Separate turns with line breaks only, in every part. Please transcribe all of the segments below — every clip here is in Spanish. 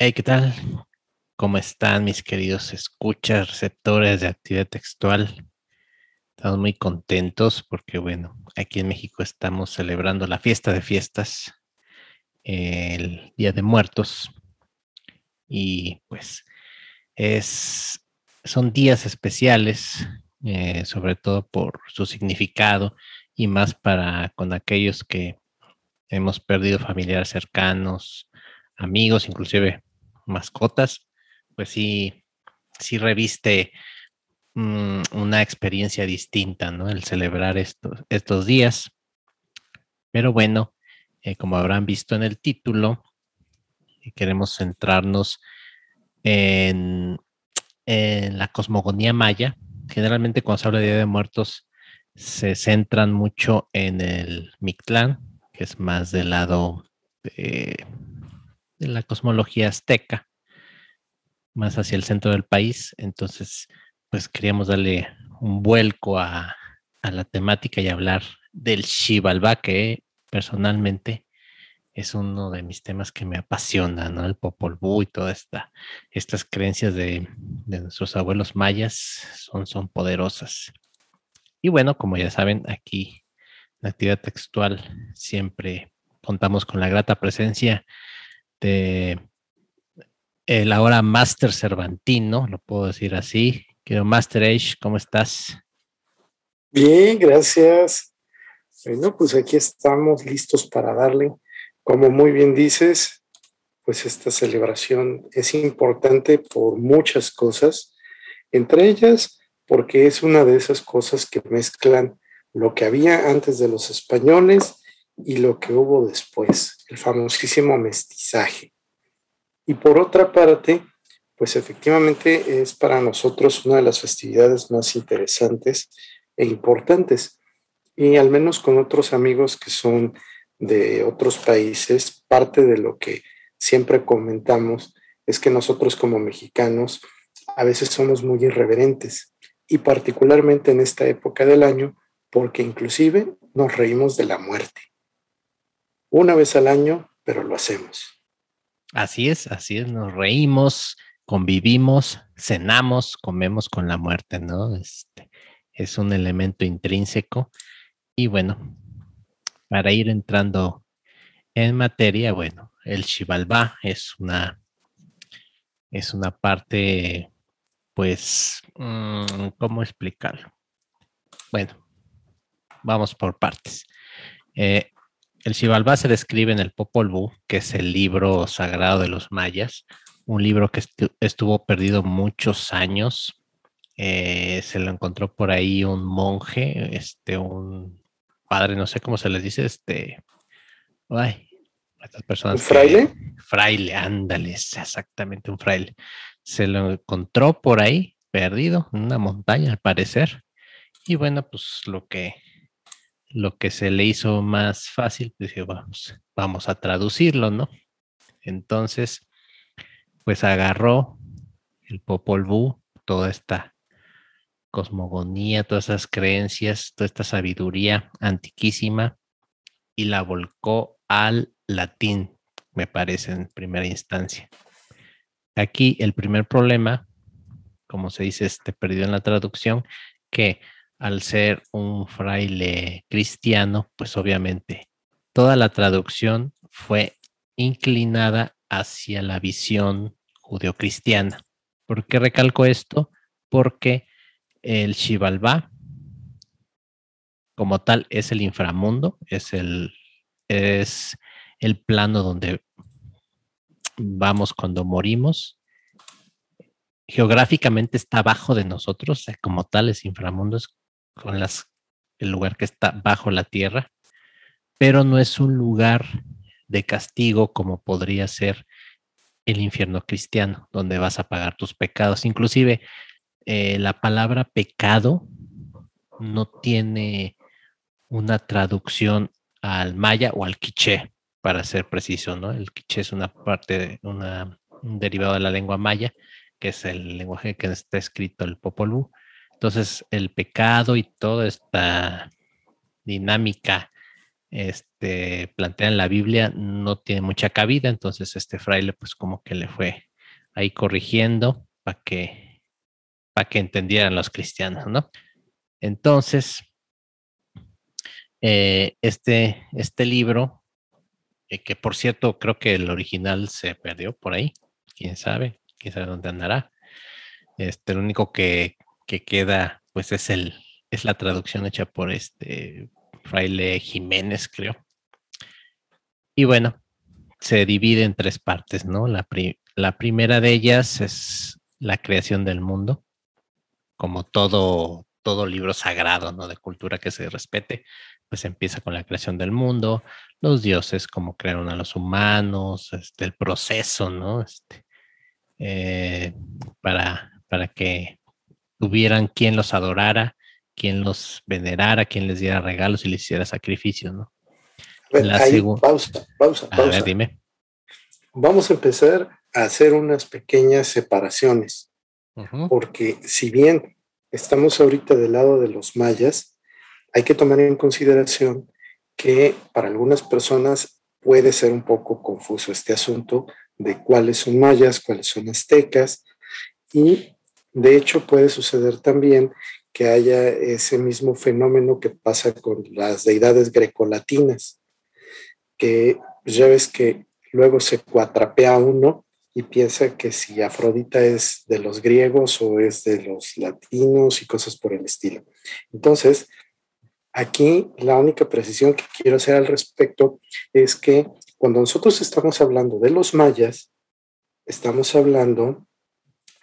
Hey, ¿qué tal? ¿Cómo están mis queridos escuchas, receptores de actividad textual? Estamos muy contentos porque, bueno, aquí en México estamos celebrando la fiesta de fiestas, el Día de Muertos, y pues es, son días especiales, eh, sobre todo por su significado y más para con aquellos que hemos perdido familiares cercanos, amigos, inclusive mascotas, pues sí, sí reviste mm, una experiencia distinta, ¿no? El celebrar estos, estos días. Pero bueno, eh, como habrán visto en el título, eh, queremos centrarnos en, en, la cosmogonía maya. Generalmente cuando se habla de Día de Muertos se centran mucho en el Mictlán, que es más del lado de, de la cosmología azteca, más hacia el centro del país. Entonces, pues queríamos darle un vuelco a, a la temática y hablar del Xibalbá, que personalmente es uno de mis temas que me apasiona, ¿no? El Popol Vuh y todas esta, estas creencias de, de, nuestros abuelos mayas son, son poderosas. Y bueno, como ya saben, aquí en la actividad textual siempre contamos con la grata presencia de el ahora Master Cervantino, lo puedo decir así. Quiero Master Age, ¿cómo estás?
Bien, gracias. Bueno, pues aquí estamos listos para darle. Como muy bien dices, pues esta celebración es importante por muchas cosas, entre ellas porque es una de esas cosas que mezclan lo que había antes de los españoles y lo que hubo después, el famosísimo mestizaje. Y por otra parte, pues efectivamente es para nosotros una de las festividades más interesantes e importantes. Y al menos con otros amigos que son de otros países, parte de lo que siempre comentamos es que nosotros como mexicanos a veces somos muy irreverentes y particularmente en esta época del año porque inclusive nos reímos de la muerte una vez al año, pero lo hacemos.
Así es, así es, nos reímos, convivimos, cenamos, comemos con la muerte, ¿no? Este es un elemento intrínseco. Y bueno, para ir entrando en materia, bueno, el Xibalbá es una, es una parte, pues, mmm, ¿cómo explicarlo? Bueno, vamos por partes. Eh, el Xibalbá se describe en el Popol Vuh, que es el libro sagrado de los mayas, un libro que estuvo perdido muchos años. Eh, se lo encontró por ahí un monje, este, un padre, no sé cómo se les dice, este, ay, estas personas.
¿Un fraile?
Que, fraile, ándale, exactamente un fraile. Se lo encontró por ahí, perdido, en una montaña al parecer. Y bueno, pues lo que lo que se le hizo más fácil, pues vamos, vamos a traducirlo, ¿no? Entonces, pues agarró el Popol Vuh, toda esta cosmogonía, todas esas creencias, toda esta sabiduría antiquísima y la volcó al latín, me parece, en primera instancia. Aquí el primer problema, como se dice, este perdido en la traducción, que al ser un fraile cristiano, pues obviamente toda la traducción fue inclinada hacia la visión judeocristiana. ¿Por qué recalco esto? Porque el Xibalbá, como tal, es el inframundo, es el, es el plano donde vamos cuando morimos. Geográficamente está abajo de nosotros, como tal, es inframundo, es con las, el lugar que está bajo la tierra, pero no es un lugar de castigo como podría ser el infierno cristiano, donde vas a pagar tus pecados. Inclusive eh, la palabra pecado no tiene una traducción al maya o al quiché, para ser preciso, ¿no? El quiché es una parte, de una, un derivado de la lengua maya, que es el lenguaje que está escrito el Popol Vuh, entonces, el pecado y toda esta dinámica este, plantea en la Biblia no tiene mucha cabida, entonces este fraile pues como que le fue ahí corrigiendo para que, para que entendieran los cristianos, ¿no? Entonces, eh, este, este libro, eh, que por cierto creo que el original se perdió por ahí, quién sabe, quién sabe dónde andará. Este, lo único que, que queda pues es el, es la traducción hecha por este fraile Jiménez, creo. Y bueno, se divide en tres partes, ¿no? La, la primera de ellas es la creación del mundo, como todo, todo libro sagrado, ¿no? De cultura que se respete, pues empieza con la creación del mundo, los dioses, cómo crearon a los humanos, este, el proceso, ¿no? Este, eh, para, para que tuvieran quien los adorara quien los venerara, quien les diera regalos y les hiciera sacrificios, ¿no?
pausa, pausa, pausa.
dime.
Vamos a empezar a hacer unas pequeñas separaciones, porque si bien estamos ahorita del lado de los mayas, hay que tomar en consideración que para algunas personas puede ser un poco confuso este asunto de cuáles son mayas, cuáles son aztecas, y de hecho puede suceder también que haya ese mismo fenómeno que pasa con las deidades grecolatinas, que ya ves que luego se cuatrapea uno y piensa que si Afrodita es de los griegos o es de los latinos y cosas por el estilo. Entonces, aquí la única precisión que quiero hacer al respecto es que cuando nosotros estamos hablando de los mayas, estamos hablando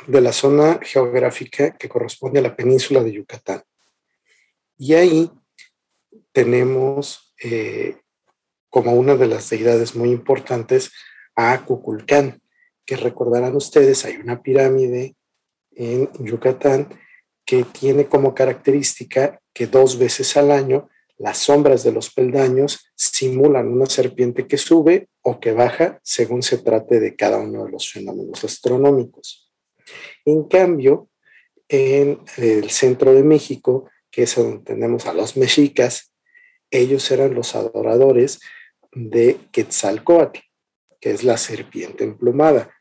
de la zona geográfica que corresponde a la península de Yucatán. Y ahí tenemos eh, como una de las deidades muy importantes a Cuculcán, que recordarán ustedes, hay una pirámide en Yucatán que tiene como característica que dos veces al año las sombras de los peldaños simulan una serpiente que sube o que baja según se trate de cada uno de los fenómenos astronómicos. En cambio, en el centro de México, que es donde tenemos a los mexicas, ellos eran los adoradores de Quetzalcoatl, que es la serpiente emplumada.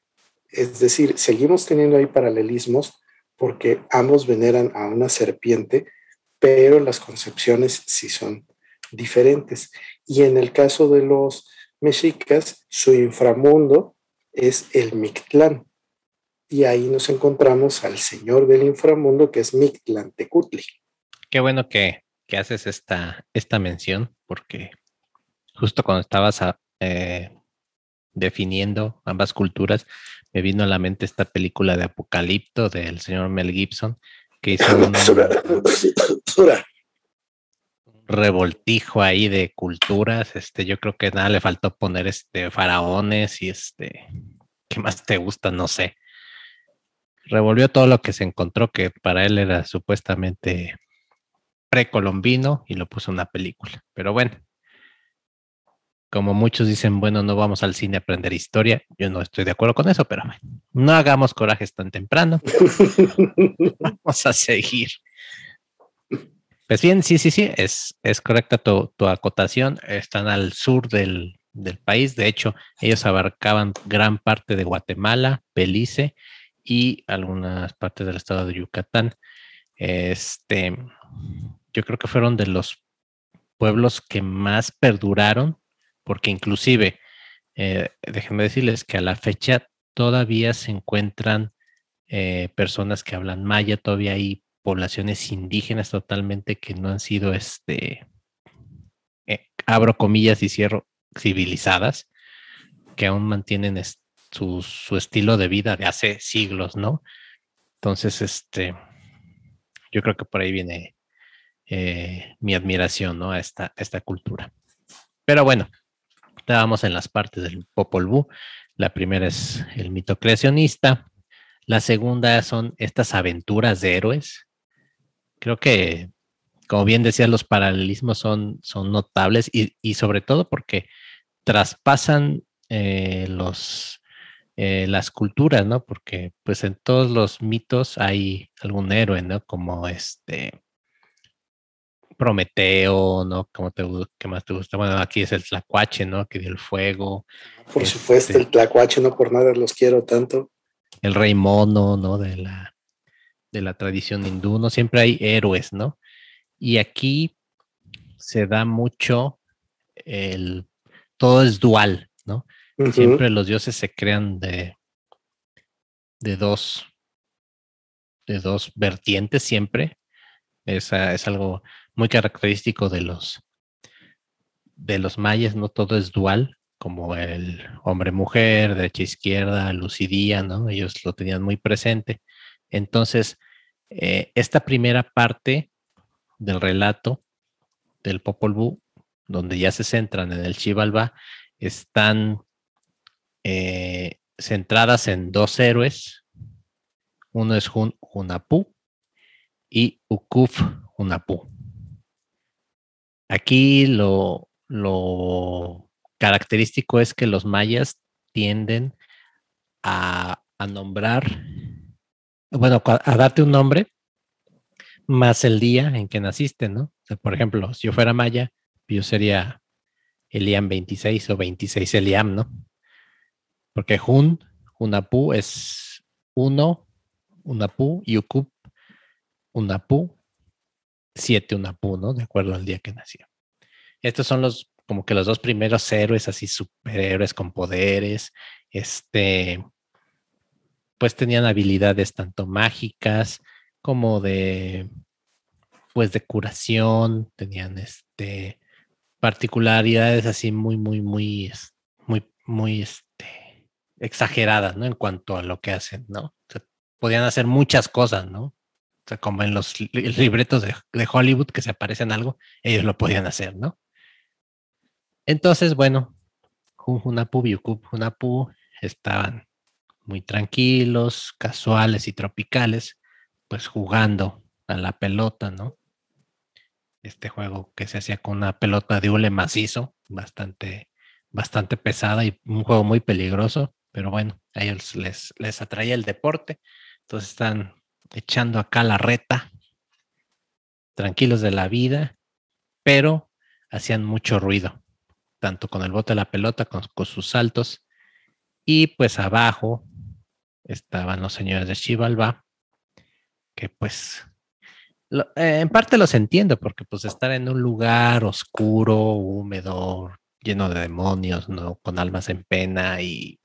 Es decir, seguimos teniendo ahí paralelismos porque ambos veneran a una serpiente, pero las concepciones sí son diferentes. Y en el caso de los mexicas, su inframundo es el Mictlán, y ahí nos encontramos al señor del inframundo que es Mictlantecutli.
Qué bueno que, haces esta, esta mención, porque justo cuando estabas ah, eh, definiendo ambas culturas, me vino a la mente esta película de Apocalipto del señor Mel Gibson, que hizo un, revoltijo ahí de culturas. Este, yo creo que nada le faltó poner este faraones y este, ¿qué más te gusta? No sé revolvió todo lo que se encontró que para él era supuestamente precolombino y lo puso en una película. Pero bueno, como muchos dicen, bueno, no vamos al cine a aprender historia, yo no estoy de acuerdo con eso, pero bueno, no hagamos corajes tan temprano. vamos a seguir. Pues bien, sí, sí, sí, es, es correcta tu, tu acotación. Están al sur del, del país. De hecho, ellos abarcaban gran parte de Guatemala, Belice y algunas partes del estado de Yucatán. Este, yo creo que fueron de los pueblos que más perduraron, porque inclusive, eh, déjenme decirles que a la fecha todavía se encuentran eh, personas que hablan maya, todavía hay poblaciones indígenas totalmente que no han sido, este, eh, abro comillas y cierro, civilizadas, que aún mantienen este, su, estilo de vida de hace siglos, ¿no? Entonces, este, yo creo que por ahí viene eh, mi admiración, ¿no? A esta, esta cultura. Pero bueno, estábamos en las partes del Popol Vuh. La primera es el mito creacionista. La segunda son estas aventuras de héroes. Creo que, como bien decías, los paralelismos son, son notables y, sobre todo porque traspasan eh, los, eh, las culturas, ¿no? Porque pues en todos los mitos hay algún héroe, ¿no? Como este, Prometeo, ¿no? ¿Cómo te, ¿Qué más te gusta? Bueno, aquí es el tlacuache, ¿no? Que dio el fuego.
Por supuesto, este el tlacuache, no por nada los quiero tanto.
El rey mono, ¿no? De la, de la tradición hindú, ¿no? Siempre hay héroes, ¿no? Y aquí se da mucho el... Todo es dual, ¿no? Siempre los dioses se crean de, de dos, de dos vertientes siempre. Es algo muy característico de los, de los mayas, no todo es dual, como el hombre-mujer, derecha-izquierda, lucidía, ¿no? Ellos lo tenían muy presente. Entonces, eh, esta primera parte del relato del Popol Vuh, donde ya se centran en el Chivalba, están eh, centradas en dos héroes. Uno es Hun Hunapú y Ukuf Hunapú. Aquí lo, lo característico es que los mayas tienden a, nombrar, bueno, a darte un nombre más el día en que naciste, ¿no? por ejemplo, si yo fuera maya, yo sería Eliam 26 o 26 Eliam, ¿no? Porque Hun, Hunapú es uno, Unapú y Ukup, Unapú, siete Unapú, ¿no? De acuerdo al día que nació. Estos son los, como que los dos primeros héroes, así superhéroes con poderes, este, pues tenían habilidades tanto mágicas como de, pues de curación, tenían este, particularidades así muy, muy, muy, muy, muy, exageradas, ¿no? En cuanto a lo que hacen, ¿no? podían hacer muchas cosas, ¿no? O sea, como en los libretos de, Hollywood que se aparecen algo, ellos lo podían hacer, ¿no? Entonces, bueno, Junapu y Junapu estaban muy tranquilos, casuales y tropicales, pues jugando a la pelota, ¿no? Este juego que se hacía con una pelota de hule macizo, bastante, bastante pesada y un juego muy peligroso, pero bueno, a ellos les, les atraía el deporte, entonces están echando acá la reta, tranquilos de la vida, pero hacían mucho ruido, tanto con el bote de la pelota, con, con sus saltos, y pues abajo estaban los señores de Chivalba, que pues eh, en parte los entiendo, porque pues estar en un lugar oscuro, húmedo, lleno de demonios, ¿no? Con almas en pena y,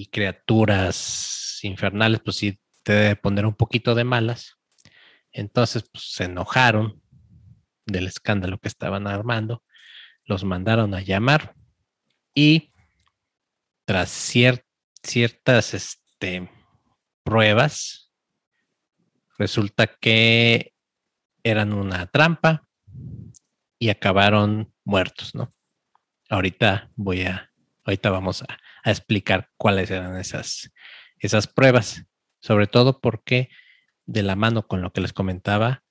y criaturas infernales, pues sí te debe poner un poquito de malas. Entonces, pues se enojaron del escándalo que estaban armando, los mandaron a llamar y tras ciertas este, pruebas, Resulta que eran una trampa y acabaron muertos, ¿no? Ahorita voy a, ahorita vamos a, explicar cuáles eran esas, esas pruebas, sobre todo porque de la mano con lo que les comentaba,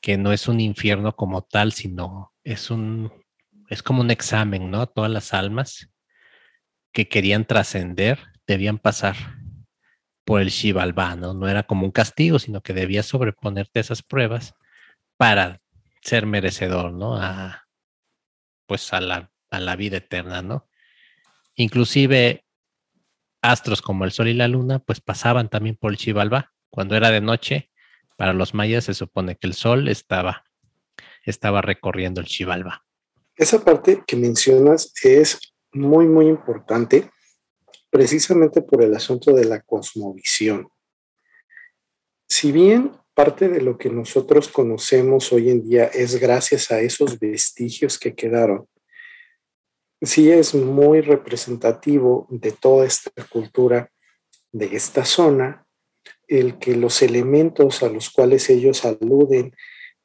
que no es un infierno como tal, sino es un, es como un examen, ¿no? Todas las almas que querían trascender debían pasar por el Shivalba, ¿no? No era como un castigo, sino que debías sobreponerte a esas pruebas para ser merecedor, ¿no? A, pues a la, a la vida eterna, ¿no? Inclusive astros como el sol y la luna, pues pasaban también por el Shivalba. Cuando era de noche, para los mayas se supone que el sol estaba, estaba recorriendo el Shivalba.
Esa parte que mencionas es muy, muy importante precisamente por el asunto de la cosmovisión. Si bien parte de lo que nosotros conocemos hoy en día es gracias a esos vestigios que quedaron, sí es muy representativo de toda esta cultura de esta zona, el que los elementos a los cuales ellos aluden,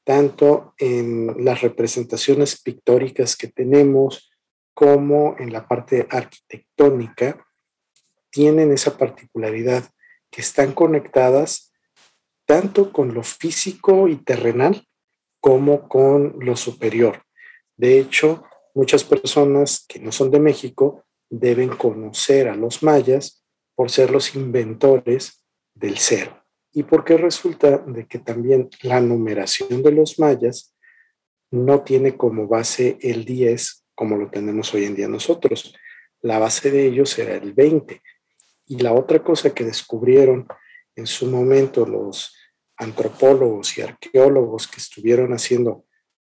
tanto en las representaciones pictóricas que tenemos como en la parte arquitectónica, tienen esa particularidad, que están conectadas tanto con lo físico y terrenal como con lo superior. De hecho, muchas personas que no son de México deben conocer a los mayas por ser los inventores del cero. Y porque resulta de que también la numeración de los mayas no tiene como base el 10 como lo tenemos hoy en día nosotros. La base de ellos era el 20. Y la otra cosa que descubrieron en su momento los antropólogos y arqueólogos que estuvieron haciendo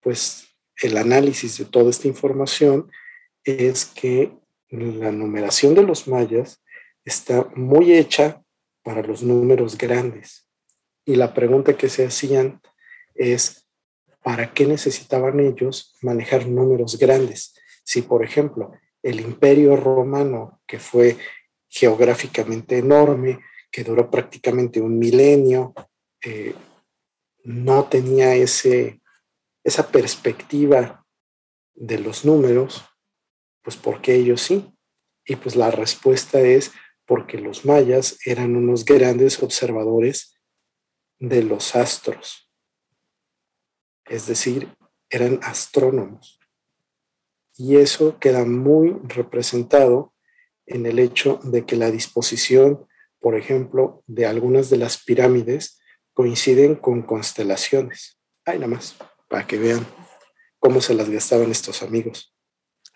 pues el análisis de toda esta información es que la numeración de los mayas está muy hecha para los números grandes. Y la pregunta que se hacían es, ¿para qué necesitaban ellos manejar números grandes? Si, por ejemplo, el imperio romano, que fue geográficamente enorme, que duró prácticamente un milenio, eh, no tenía ese, esa perspectiva de los números, pues porque ellos sí. Y pues la respuesta es porque los mayas eran unos grandes observadores de los astros. Es decir, eran astrónomos. Y eso queda muy representado en el hecho de que la disposición, por ejemplo, de algunas de las pirámides coinciden con constelaciones. Ay, nada más, para que vean cómo se las gastaban estos amigos.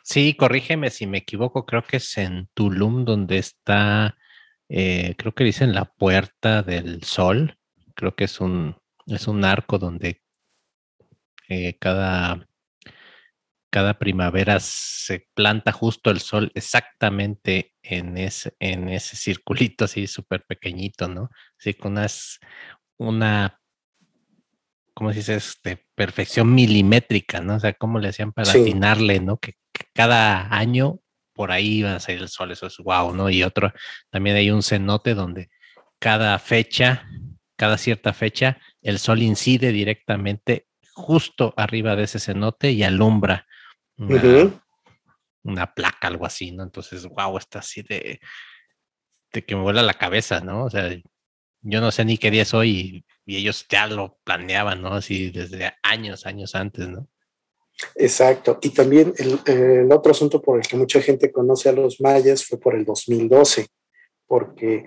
Sí, corrígeme si me equivoco, creo que es en Tulum donde está, eh, creo que dicen la puerta del sol, creo que es un, es un arco donde eh, cada cada primavera se planta justo el sol exactamente en ese, en ese circulito así súper pequeñito, ¿no? Así con unas, una, ¿cómo se dice? Este, perfección milimétrica, ¿no? O sea, ¿cómo le hacían para atinarle, ¿no? Que, cada año por ahí iba a salir el sol, eso es guau, ¿no? Y otro, también hay un cenote donde cada fecha, cada cierta fecha, el sol incide directamente justo arriba de ese cenote y alumbra una, placa, algo así, ¿no? Entonces, wow, está así de, de que me vuela la cabeza, ¿no? O sea, yo no sé ni qué día es hoy y, ellos ya lo planeaban, ¿no? Así desde años, años antes, ¿no?
Exacto. Y también el, otro asunto por el que mucha gente conoce a los mayas fue por el 2012, porque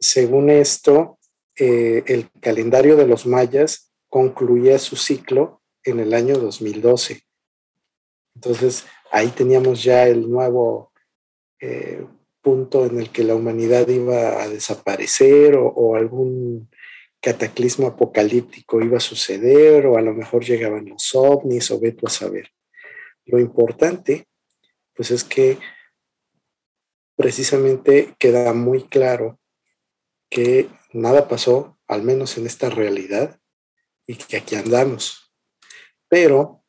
según esto, eh, el calendario de los mayas concluía su ciclo en el año 2012. Entonces, ahí teníamos ya el nuevo eh, punto en el que la humanidad iba a desaparecer o, algún cataclismo apocalíptico iba a suceder o a lo mejor llegaban los ovnis o veto a saber. Lo importante, pues es que precisamente queda muy claro que nada pasó, al menos en esta realidad, y que aquí andamos. Pero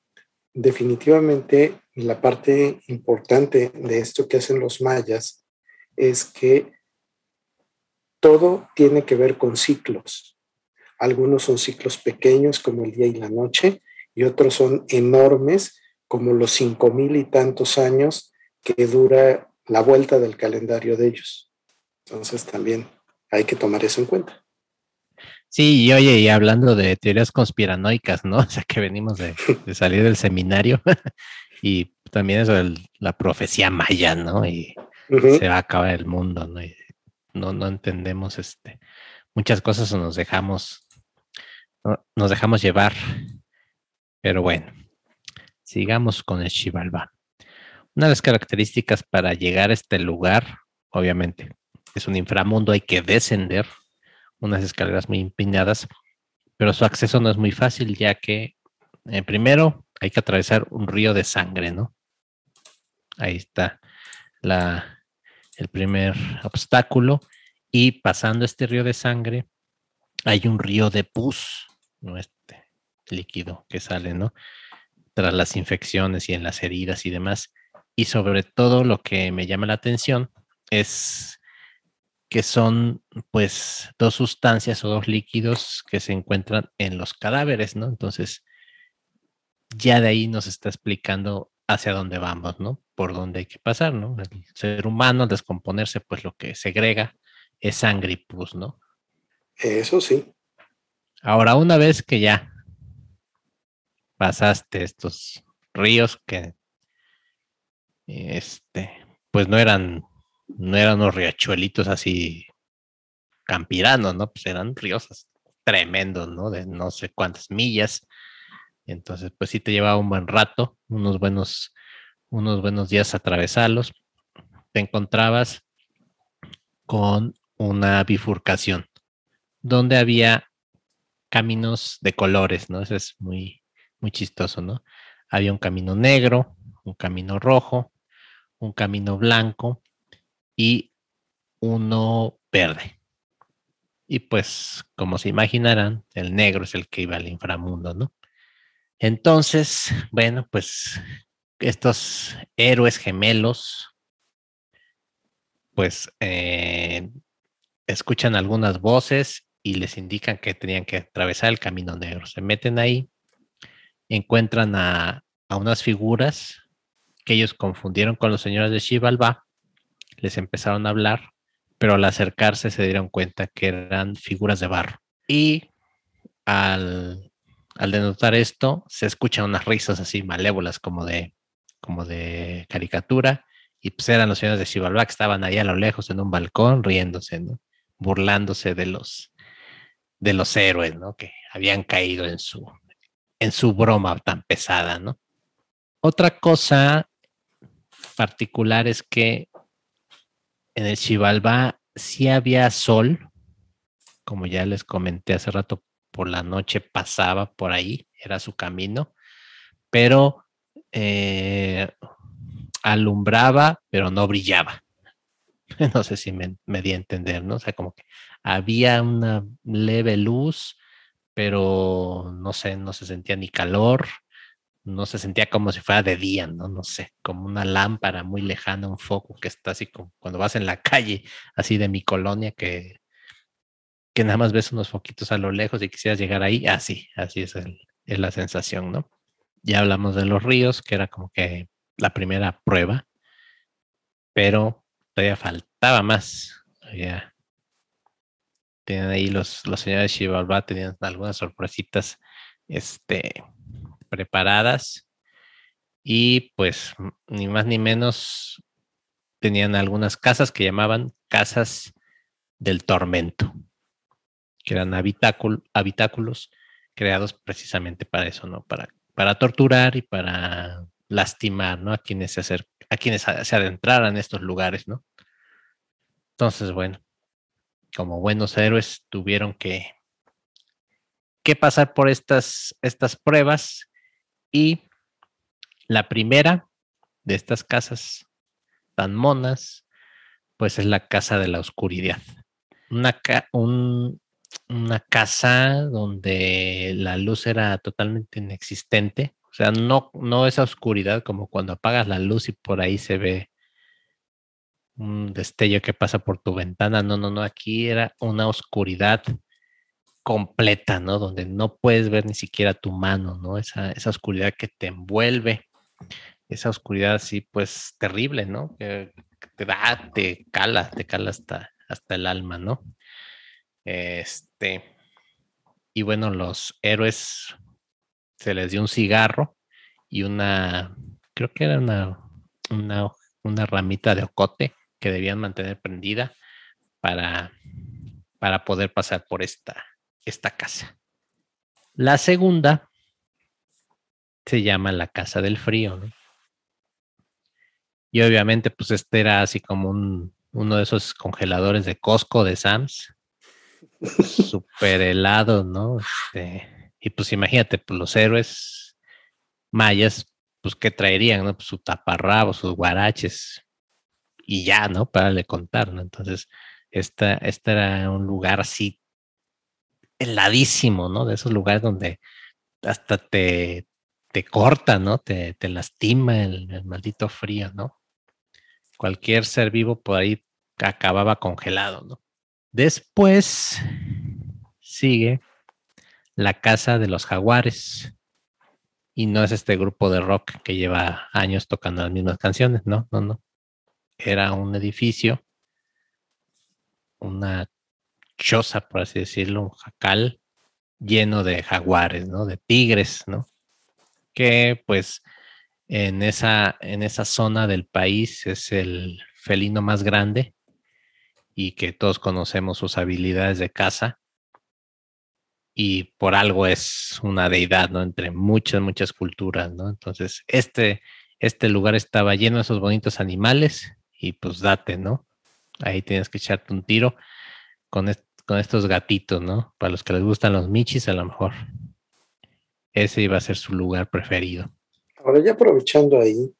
definitivamente la parte importante de esto que hacen los mayas es que todo tiene que ver con ciclos. Algunos son ciclos pequeños como el día y la noche y otros son enormes como los cinco mil y tantos años que dura la vuelta del calendario de ellos. Entonces también hay que tomar eso en cuenta.
Sí, y oye, y hablando de teorías conspiranoicas, ¿no? O sea, que venimos de, salir del seminario y también eso de la profecía maya, ¿no? Y se va a acabar el mundo, ¿no? Y no, no entendemos este, muchas cosas o nos dejamos, nos dejamos llevar. Pero bueno, sigamos con el Chivalba. Una de las características para llegar a este lugar, obviamente, es un inframundo, hay que descender unas escaleras muy empinadas, pero su acceso no es muy fácil, ya que eh, primero hay que atravesar un río de sangre, ¿no? Ahí está la, el primer obstáculo. Y pasando este río de sangre, hay un río de pus, ¿no? Este líquido que sale, ¿no? Tras las infecciones y en las heridas y demás. Y sobre todo lo que me llama la atención es que son pues dos sustancias o dos líquidos que se encuentran en los cadáveres, ¿no? Entonces, ya de ahí nos está explicando hacia dónde vamos, ¿no? Por dónde hay que pasar, ¿no? El ser humano al descomponerse, pues lo que segrega es sangre y pus, ¿no?
Eso sí.
Ahora, una vez que ya pasaste estos ríos que, este, pues no eran no eran unos riachuelitos así campiranos, ¿no? Pues eran ríos tremendos, ¿no? De no sé cuántas millas. entonces, pues sí te llevaba un buen rato, unos buenos, unos buenos días atravesarlos. Te encontrabas con una bifurcación donde había caminos de colores, ¿no? Eso es muy, muy chistoso, ¿no? Había un camino negro, un camino rojo, un camino blanco y uno verde. Y pues, como se imaginarán, el negro es el que iba al inframundo, ¿no? Entonces, bueno, pues estos héroes gemelos, pues eh, escuchan algunas voces y les indican que tenían que atravesar el camino negro. Se meten ahí, encuentran a, unas figuras que ellos confundieron con los señores de Shivalba, les empezaron a hablar, pero al acercarse se dieron cuenta que eran figuras de barro. Y al al denotar esto, se escuchan unas risas así malévolas como de, como de caricatura, y pues eran los señores de Chivalba que estaban ahí a lo lejos en un balcón riéndose, burlándose de los, de los héroes, ¿no? Que habían caído en su, en su broma tan pesada, ¿no? Otra cosa particular es que en el Chivalba sí había sol, como ya les comenté hace rato por la noche pasaba por ahí, era su camino, pero eh, alumbraba, pero no brillaba. No sé si me, di a entender, ¿no? O sea, como que había una leve luz, pero no sé, no se sentía ni calor, no se sentía como si fuera de día, ¿no? No sé, como una lámpara muy lejana, un foco que está así como cuando vas en la calle, así de mi colonia, que que nada más ves unos foquitos a lo lejos y quisieras llegar ahí, así, así es, es la sensación, ¿no? Ya hablamos de los ríos, que era como que la primera prueba, pero todavía faltaba más. Ya tenían ahí los, los señores Chivalba, tenían algunas sorpresitas este, preparadas y pues ni más ni menos tenían algunas casas que llamaban casas del tormento que eran habitáculos creados precisamente para eso, ¿no? Para, para torturar y para lastimar, ¿no? A quienes se a quienes se adentraran en estos lugares, ¿no? Entonces, bueno, como buenos héroes tuvieron que, que pasar por estas, estas pruebas y la primera de estas casas tan monas, pues es la casa de la oscuridad. Una, un, una casa donde la luz era totalmente inexistente. O sea, no, no esa oscuridad como cuando apagas la luz y por ahí se ve un destello que pasa por tu ventana. No, no, no. Aquí era una oscuridad completa, ¿no? Donde no puedes ver ni siquiera tu mano, ¿no? Esa, esa oscuridad que te envuelve. Esa oscuridad así, pues, terrible, ¿no? Que, te da, te cala, te cala hasta, hasta el alma, ¿no? Este, y bueno, los héroes se les dio un cigarro y una, creo que era una, una, ramita de ocote que debían mantener prendida para, para poder pasar por esta, esta casa. La segunda se llama la Casa del Frío, Y obviamente, pues este era así como un, uno de esos congeladores de Costco de Sams, súper helado, ¿no? Este, y pues imagínate, pues los héroes mayas, pues qué traerían, ¿no? Pues su taparrabo, sus guaraches y ya, ¿no? Para le contar, ¿no? Entonces, esta, este era un lugar así heladísimo, ¿no? De esos lugares donde hasta te, te corta, ¿no? Te, te lastima el, el, maldito frío, ¿no? Cualquier ser vivo por ahí acababa congelado, ¿no? Después sigue La Casa de los Jaguares. Y no es este grupo de rock que lleva años tocando las mismas canciones, no, no, no. Era un edificio, una choza, por así decirlo, un jacal lleno de jaguares, ¿no? De tigres, ¿no? Que pues en esa, en esa zona del país es el felino más grande y que todos conocemos sus habilidades de caza. y por algo es una deidad, ¿no? Entre muchas, muchas culturas, ¿no? Entonces, este, este lugar estaba lleno de esos bonitos animales y pues date, ¿no? Ahí tienes que echarte un tiro con, con estos gatitos, ¿no? Para los que les gustan los michis, a lo mejor. Ese iba a ser su lugar preferido.
Ahora ya aprovechando ahí,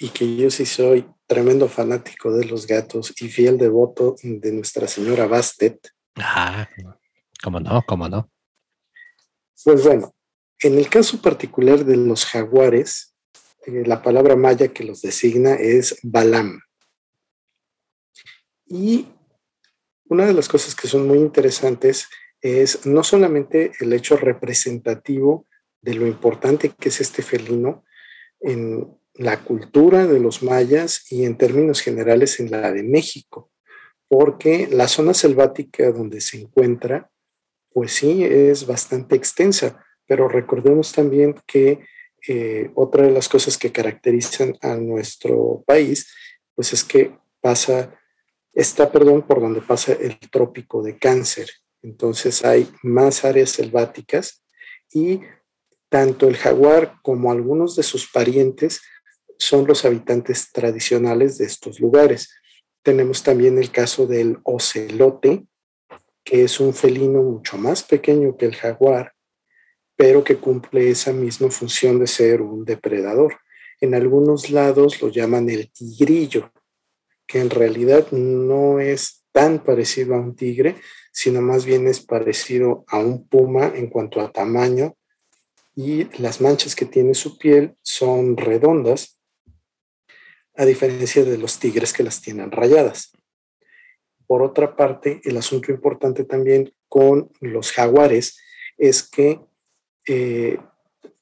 y que yo sí soy tremendo fanático de los gatos y fiel devoto de Nuestra Señora Bastet.
Ah, cómo no, cómo no.
Pues bueno, en el caso particular de los jaguares, eh, la palabra maya que los designa es balam. Y una de las cosas que son muy interesantes es no solamente el hecho representativo de lo importante que es este felino en la cultura de los mayas y en términos generales en la de México, porque la zona selvática donde se encuentra, pues sí, es bastante extensa, pero recordemos también que eh, otra de las cosas que caracterizan a nuestro país, pues es que pasa, está, perdón, por donde pasa el trópico de cáncer. Entonces hay más áreas selváticas y tanto el jaguar como algunos de sus parientes son los habitantes tradicionales de estos lugares. Tenemos también el caso del ocelote, que es un felino mucho más pequeño que el jaguar, pero que cumple esa misma función de ser un depredador. En algunos lados lo llaman el tigrillo, que en realidad no es tan parecido a un tigre, sino más bien es parecido a un puma en cuanto a tamaño y las manchas que tiene su piel son redondas, a diferencia de los tigres que las tienen rayadas. Por otra parte, el asunto importante también con los jaguares es que, eh,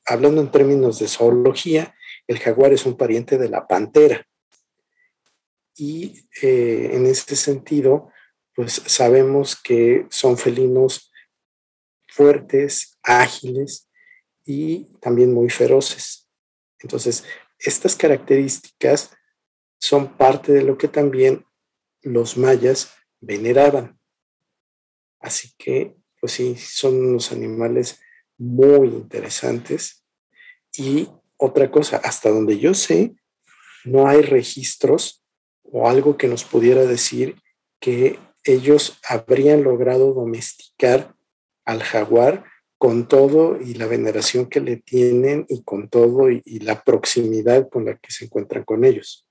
hablando en términos de zoología, el jaguar es un pariente de la pantera. Y eh, en ese sentido, pues sabemos que son felinos fuertes, ágiles, y también muy feroces. Entonces, estas características son parte de lo que también los mayas veneraban. Así que, pues sí, son unos animales muy interesantes. Y otra cosa, hasta donde yo sé, no hay registros o algo que nos pudiera decir que ellos habrían logrado domesticar al jaguar con todo y la veneración que le tienen y con todo y, la proximidad con la que se encuentran con ellos.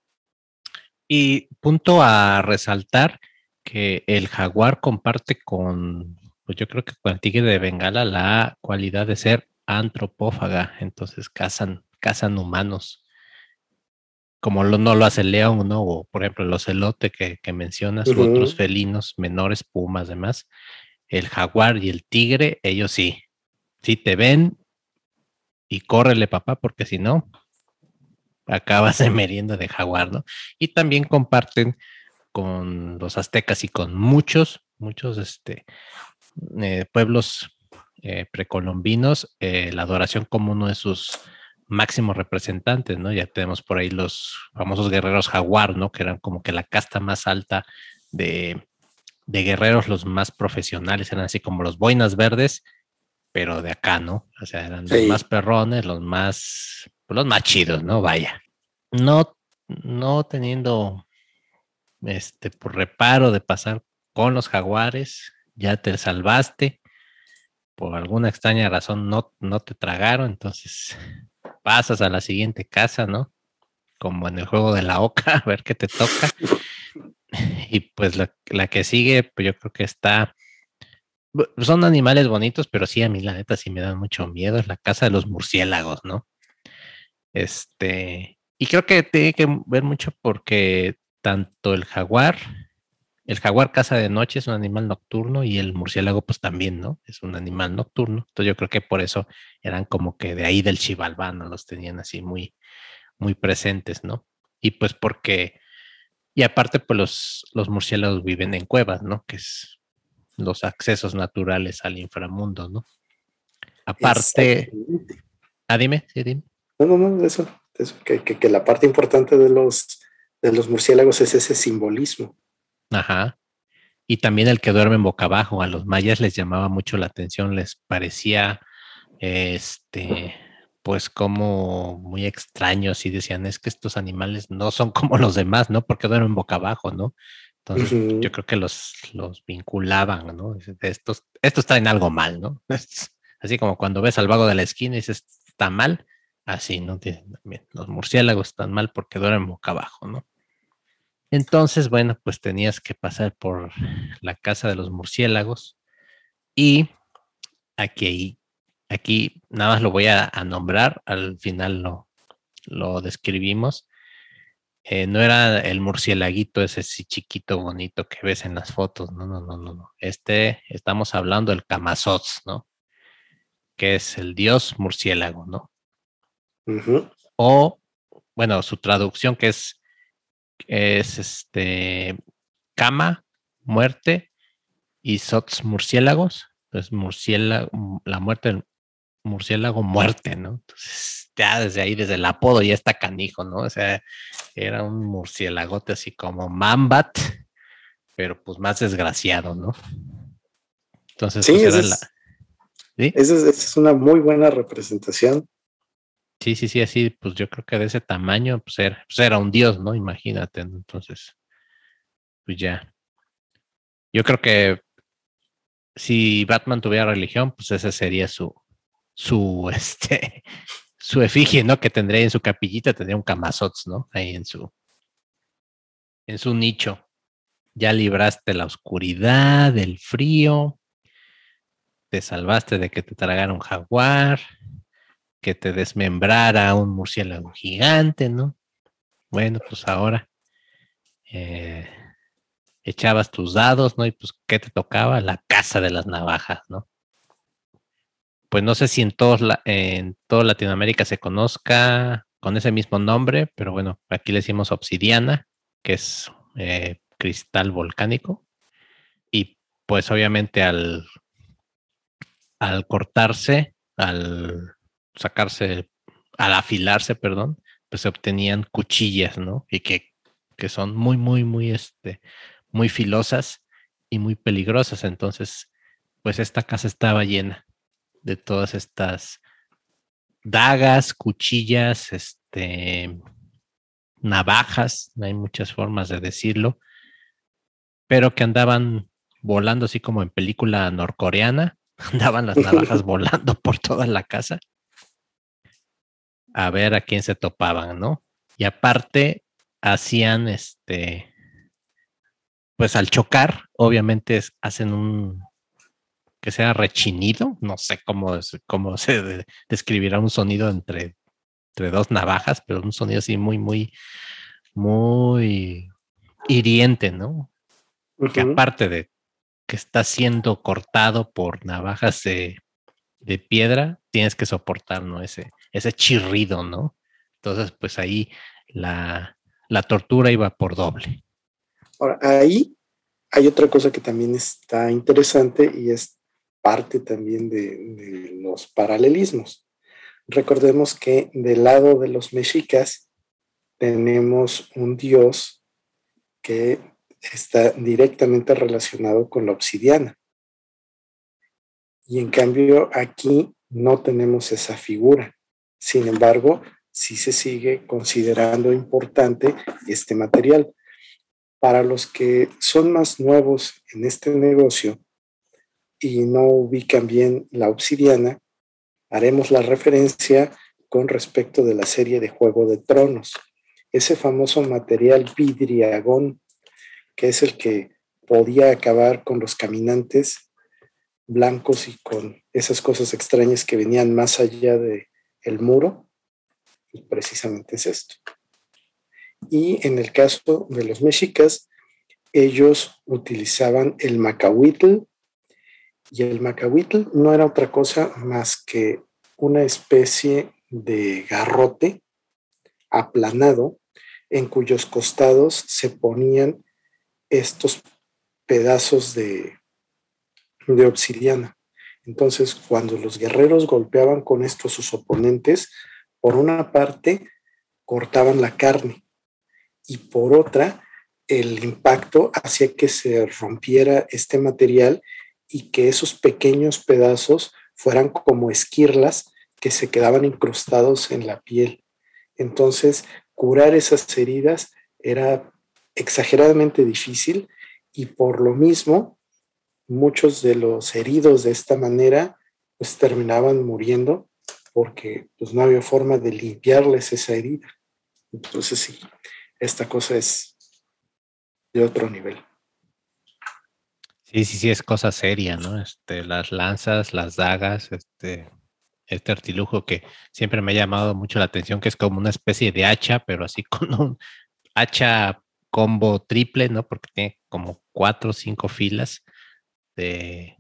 Y punto a resaltar que el jaguar comparte con, pues yo creo que con el tigre de Bengala la cualidad de ser antropófaga, entonces cazan, cazan humanos, como no lo hace el león, ¿no? O por ejemplo el ocelote que, que mencionas, otros felinos menores, pumas, demás. El jaguar y el tigre, ellos sí, si te ven y córrele papá, porque si no, acabas de merienda de jaguar, ¿no? Y también comparten con los aztecas y con muchos, muchos este, eh, pueblos eh, precolombinos eh, la adoración como uno de sus máximos representantes, ¿no? Ya tenemos por ahí los famosos guerreros jaguar, ¿no? Que eran como que la casta más alta de, de guerreros, los más profesionales, eran así como los boinas verdes pero de acá, ¿no? O sea, eran los más perrones, los más, los más chidos, ¿no? Vaya. No, no teniendo este por reparo de pasar con los jaguares, ya te salvaste. Por alguna extraña razón no, no te tragaron, entonces pasas a la siguiente casa, ¿no? Como en el juego de la oca, a ver qué te toca. Y pues la, la que sigue, pues yo creo que está son animales bonitos, pero sí a mí la neta sí me dan mucho miedo. Es la casa de los murciélagos, ¿no? Este, y creo que tiene que ver mucho porque tanto el jaguar, el jaguar casa de noche es un animal nocturno y el murciélago pues también, ¿no? Es un animal nocturno. Entonces yo creo que por eso eran como que de ahí del chivalbano los tenían así muy, muy presentes, ¿no? Y pues porque, y aparte pues los, los murciélagos viven en cuevas, ¿no? Que es los accesos naturales al inframundo, ¿no? Aparte, ah, dime, sí, dime.
No, no, no, eso, eso que, que, la parte importante de los, de los murciélagos es ese simbolismo.
Ajá. Y también el que duerme en boca abajo, a los mayas les llamaba mucho la atención, les parecía, este, pues como muy extraños y decían, es que estos animales no son como los demás, ¿no? Porque duermen boca abajo, ¿no? Entonces, yo creo que los, los vinculaban, ¿no? Estos, estos están algo mal, ¿no? Así como cuando ves al vago de la esquina y dices, está mal, así, ¿no? Los murciélagos están mal porque duermen boca abajo, ¿no? Entonces, bueno, pues tenías que pasar por la casa de los murciélagos y aquí, aquí nada más lo voy a, nombrar, al final lo, lo describimos. Eh, no era el murciélaguito ese sí chiquito bonito que ves en las fotos, no, no, no, no, no. Este, estamos hablando del Camazots, ¿no? Que es el dios murciélago, ¿no? O, bueno, su traducción que es, es este, cama, muerte y sots murciélagos. Entonces, murciélago, la muerte del murciélago, muerte, ¿no? Entonces, ya desde ahí, desde el apodo, ya está canijo, ¿no? O sea, era un murciélagote así como Mambat, pero pues más desgraciado, ¿no?
Entonces, sí, pues, es, ¿sí? esa es una muy buena representación
Sí, sí, sí, así, pues yo creo que de ese tamaño, pues era, pues era un dios, ¿no? Imagínate, entonces, pues ya. Yo creo que si Batman tuviera religión, pues ese sería su, su, este, su efigie, ¿no? Que tendría en su capillita, tendría un camazots, ¿no? Ahí en su, en su nicho. Ya libraste la oscuridad, el frío, te salvaste de que te tragara un jaguar, que te desmembrara un murciélago gigante, ¿no? Bueno, pues ahora eh, echabas tus dados, ¿no? Y pues, ¿qué te tocaba? La casa de las navajas, ¿no? Pues no sé si en, en toda Latinoamérica se conozca con ese mismo nombre, pero bueno, aquí le decimos obsidiana, que es eh, cristal volcánico. Y pues obviamente al, al cortarse, al sacarse, al afilarse, perdón, pues se obtenían cuchillas, ¿no? Y que, que son muy, muy, muy, este, muy filosas y muy peligrosas. Entonces, pues esta casa estaba llena de todas estas dagas, cuchillas, este, navajas, hay muchas formas de decirlo, pero que andaban volando así como en película norcoreana, andaban las navajas volando por toda la casa a ver a quién se topaban, ¿no? Y aparte hacían este, pues al chocar, obviamente hacen un que sea rechinido, no sé cómo, cómo se describirá un sonido entre, entre dos navajas, pero un sonido así muy, muy, muy hiriente, ¿no? Que aparte de que está siendo cortado por navajas de, de piedra, tienes que soportar, ¿no? Ese, ese chirrido, ¿no? Entonces, pues ahí la, tortura iba por doble.
Ahora, ahí hay otra cosa que también está interesante y es parte también de, los paralelismos. Recordemos que del lado de los mexicas tenemos un dios que está directamente relacionado con la obsidiana. Y en cambio aquí no tenemos esa figura. Sin embargo, sí se sigue considerando importante este material. Para los que son más nuevos en este negocio y no ubican bien la obsidiana, haremos la referencia con respecto de la serie de Juego de Tronos. Ese famoso material vidriagón, que es el que podía acabar con los caminantes blancos y con esas cosas extrañas que venían más allá de el muro, y precisamente es esto. Y en el caso de los mexicas, ellos utilizaban el macahuitl, y el macahuitl no era otra cosa más que una especie de garrote aplanado en cuyos costados se ponían estos pedazos de, de obsidiana. Entonces, cuando los guerreros golpeaban con esto a sus oponentes, por una parte cortaban la carne y por otra el impacto hacía que se rompiera este material y que esos pequeños pedazos fueran como esquirlas que se quedaban incrustados en la piel. Entonces, curar esas heridas era exageradamente difícil y por lo mismo muchos de los heridos de esta manera pues terminaban muriendo porque pues no había forma de limpiarles esa herida. Entonces sí, esta cosa es de otro nivel.
Sí, sí, sí, es cosa seria, ¿no? Este, las lanzas, las dagas, este, este artilujo que siempre me ha llamado mucho la atención, que es como una especie de hacha, pero así con un hacha combo triple, ¿no? Porque tiene como cuatro o cinco filas de,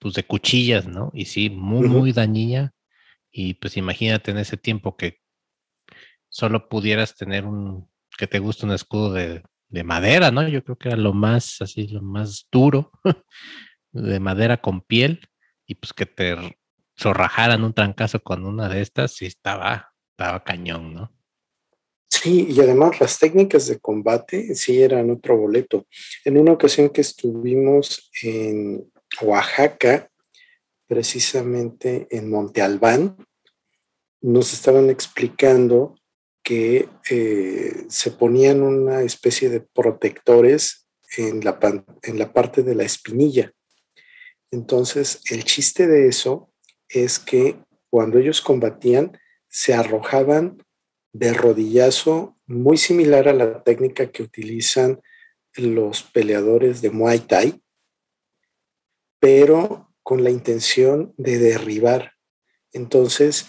pues de cuchillas, ¿no? Y sí, muy, muy dañina. Y pues imagínate en ese tiempo que solo pudieras tener un, que te guste un escudo de, de madera, ¿no? Yo creo que era lo más, así, lo más duro, de madera con piel, y pues que te zorrajaran un trancazo con una de estas, sí estaba, estaba cañón, ¿no?
Sí, y además las técnicas de combate sí eran otro boleto. En una ocasión que estuvimos en Oaxaca, precisamente en Monte Albán, nos estaban explicando que eh, se ponían una especie de protectores en la, en la parte de la espinilla. Entonces, el chiste de eso es que cuando ellos combatían, se arrojaban de rodillazo muy similar a la técnica que utilizan los peleadores de Muay Thai, pero con la intención de derribar. Entonces,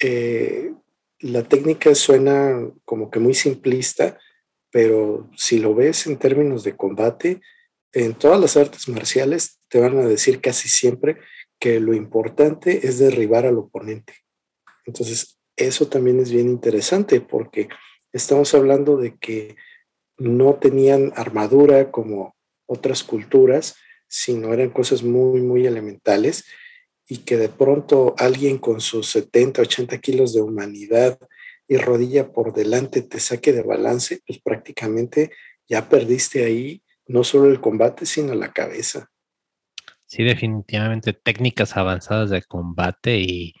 eh, la técnica suena como que muy simplista, pero si lo ves en términos de combate, en todas las artes marciales te van a decir casi siempre que lo importante es derribar al oponente. Entonces, eso también es bien interesante porque estamos hablando de que no tenían armadura como otras culturas, sino eran cosas muy, muy elementales y que de pronto alguien con sus 70, 80 kilos de humanidad y rodilla por delante te saque de balance, pues prácticamente ya perdiste ahí no solo el combate, sino la cabeza.
Sí, definitivamente técnicas avanzadas de combate y,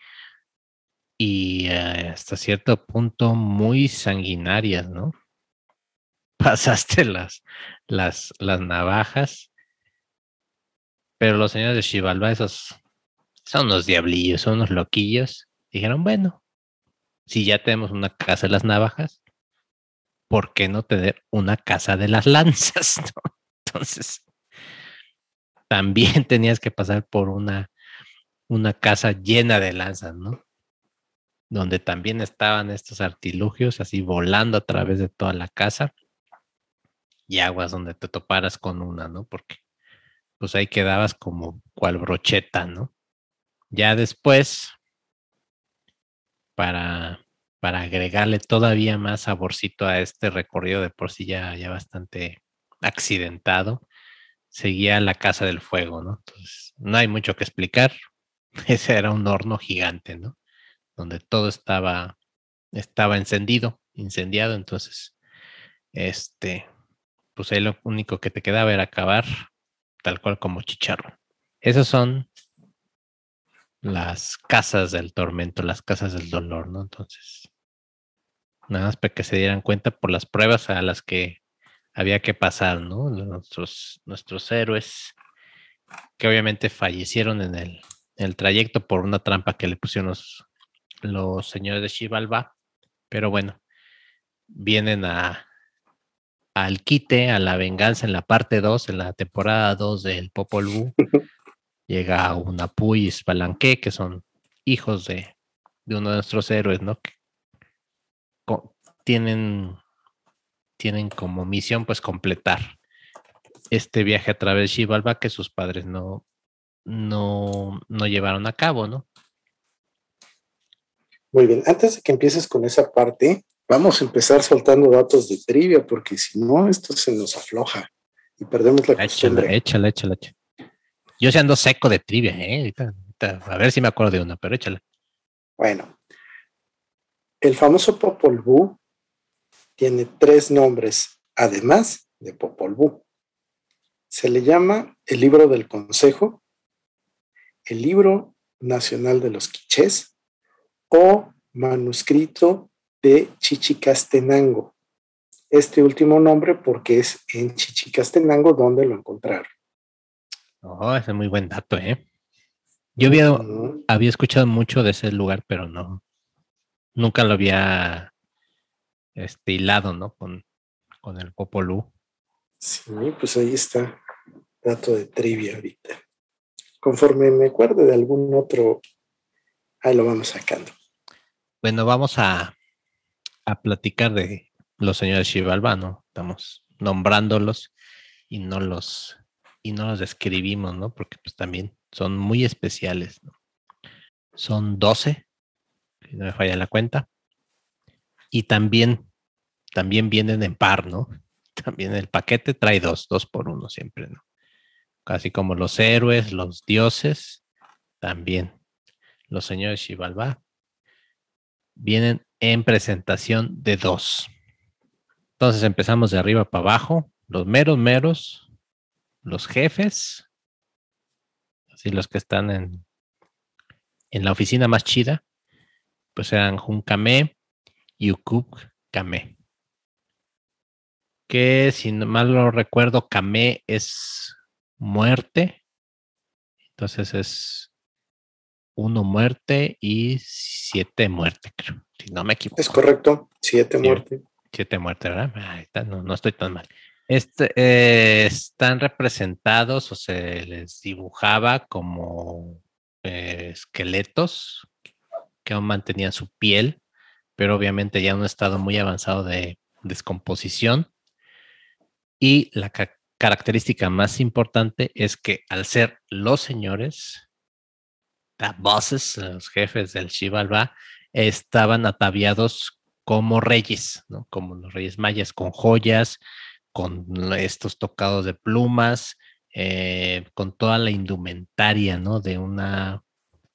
y eh, hasta cierto punto muy sanguinarias, ¿no? Pasaste las, las, las navajas, pero los señores de Xibalba, esos son unos diablillos, son unos loquillos. Dijeron, bueno, si ya tenemos una casa de las navajas, ¿por qué no tener una casa de las lanzas? Entonces, también tenías que pasar por una, una casa llena de lanzas, ¿no? Donde también estaban estos artilugios así volando a través de toda la casa y aguas donde te toparas con una, ¿no? Porque pues ahí quedabas como cual brocheta, ¿no? Ya después, para, para agregarle todavía más saborcito a este recorrido de por sí ya, ya bastante accidentado, seguía la casa del fuego, ¿no? Entonces, no hay mucho que explicar. Ese era un horno gigante, ¿no? Donde todo estaba, estaba encendido, incendiado. Entonces, este, pues ahí lo único que te quedaba era acabar tal cual como chicharro. Esos son las casas del tormento, las casas del dolor, ¿no? Entonces, nada más para que se dieran cuenta por las pruebas a las que había que pasar, ¿no? Nuestros, nuestros héroes que obviamente fallecieron en el, el trayecto por una trampa que le pusieron los, señores de Xibalba, pero bueno, vienen a al quite, a la venganza en la parte 2, en la temporada 2 del Popol Vuh, llega una y Palanque, que son hijos de, uno de nuestros héroes, ¿no? Que tienen, tienen como misión pues completar este viaje a través de Xibalba que sus padres no, no, no llevaron a cabo, ¿no?
Muy bien, antes de que empieces con esa parte, vamos a empezar soltando datos de trivia, porque si no, esto se nos afloja y perdemos la
costumbre. Échala, échala, échala. Yo se ando seco de trivia, ¿eh? a ver si me acuerdo de una, pero échala.
Bueno, el famoso Popol Vuh tiene tres nombres, además de Popol Vuh. Se le llama el libro del Consejo, el libro nacional de los quichés o manuscrito de Chichicastenango. Este último nombre porque es en Chichicastenango donde lo encontraron.
Oh, ese es muy buen dato, ¿eh? Yo había, había escuchado mucho de ese lugar, pero no, nunca lo había este, hilado, ¿no? Con, con el Popolú.
Sí, pues ahí está, dato de trivia ahorita. Conforme me acuerde de algún otro, ahí lo vamos sacando.
Bueno, vamos a, a platicar de los señores Xibalba, ¿no? Estamos nombrándolos y no los y no los describimos, ¿no? Porque pues también son muy especiales, ¿no? Son 12, si no me falla la cuenta. Y también, también vienen en par, ¿no? También el paquete trae dos, dos por uno siempre, ¿no? Casi como los héroes, los dioses, también los señores Xibalba vienen en presentación de dos. Entonces empezamos de arriba para abajo, los meros meros, los jefes, así los que están en, en la oficina más chida, pues eran Junkame y Ukuk Kame. Que si no mal lo recuerdo, Kame es muerte. Entonces es uno muerte y siete muerte, creo. Si no me equivoco.
Es correcto, siete muerte.
Siete muerte, ¿verdad? no, no estoy tan mal. Este, eh, están representados o se les dibujaba como eh, esqueletos que aún mantenían su piel, pero obviamente ya en un estado muy avanzado de descomposición. Y la característica más importante es que al ser los señores, the los jefes del Shivalba, estaban ataviados como reyes, ¿no? como los reyes mayas, con joyas, con estos tocados de plumas, eh, con toda la indumentaria, ¿no? De una,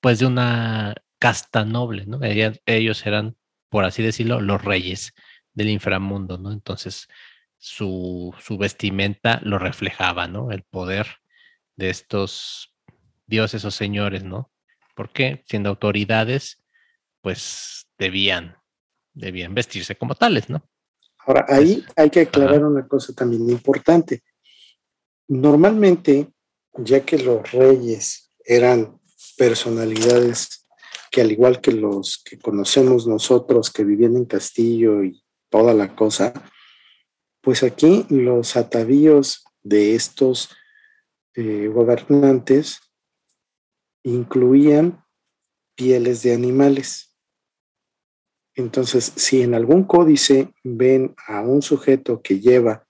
pues de una casta noble, ¿no? Ellos, eran, por así decirlo, los reyes del inframundo, ¿no? Entonces, su, su vestimenta lo reflejaba, ¿no? El poder de estos dioses o señores, ¿no? Porque siendo autoridades, pues debían, debían vestirse como tales, ¿no?
Ahora, ahí hay que aclarar una cosa también importante. Normalmente, ya que los reyes eran personalidades que al igual que los que conocemos nosotros que vivían en castillo y toda la cosa, pues aquí los atavíos de estos eh, gobernantes incluían pieles de animales. Entonces, si en algún códice ven a un sujeto que lleva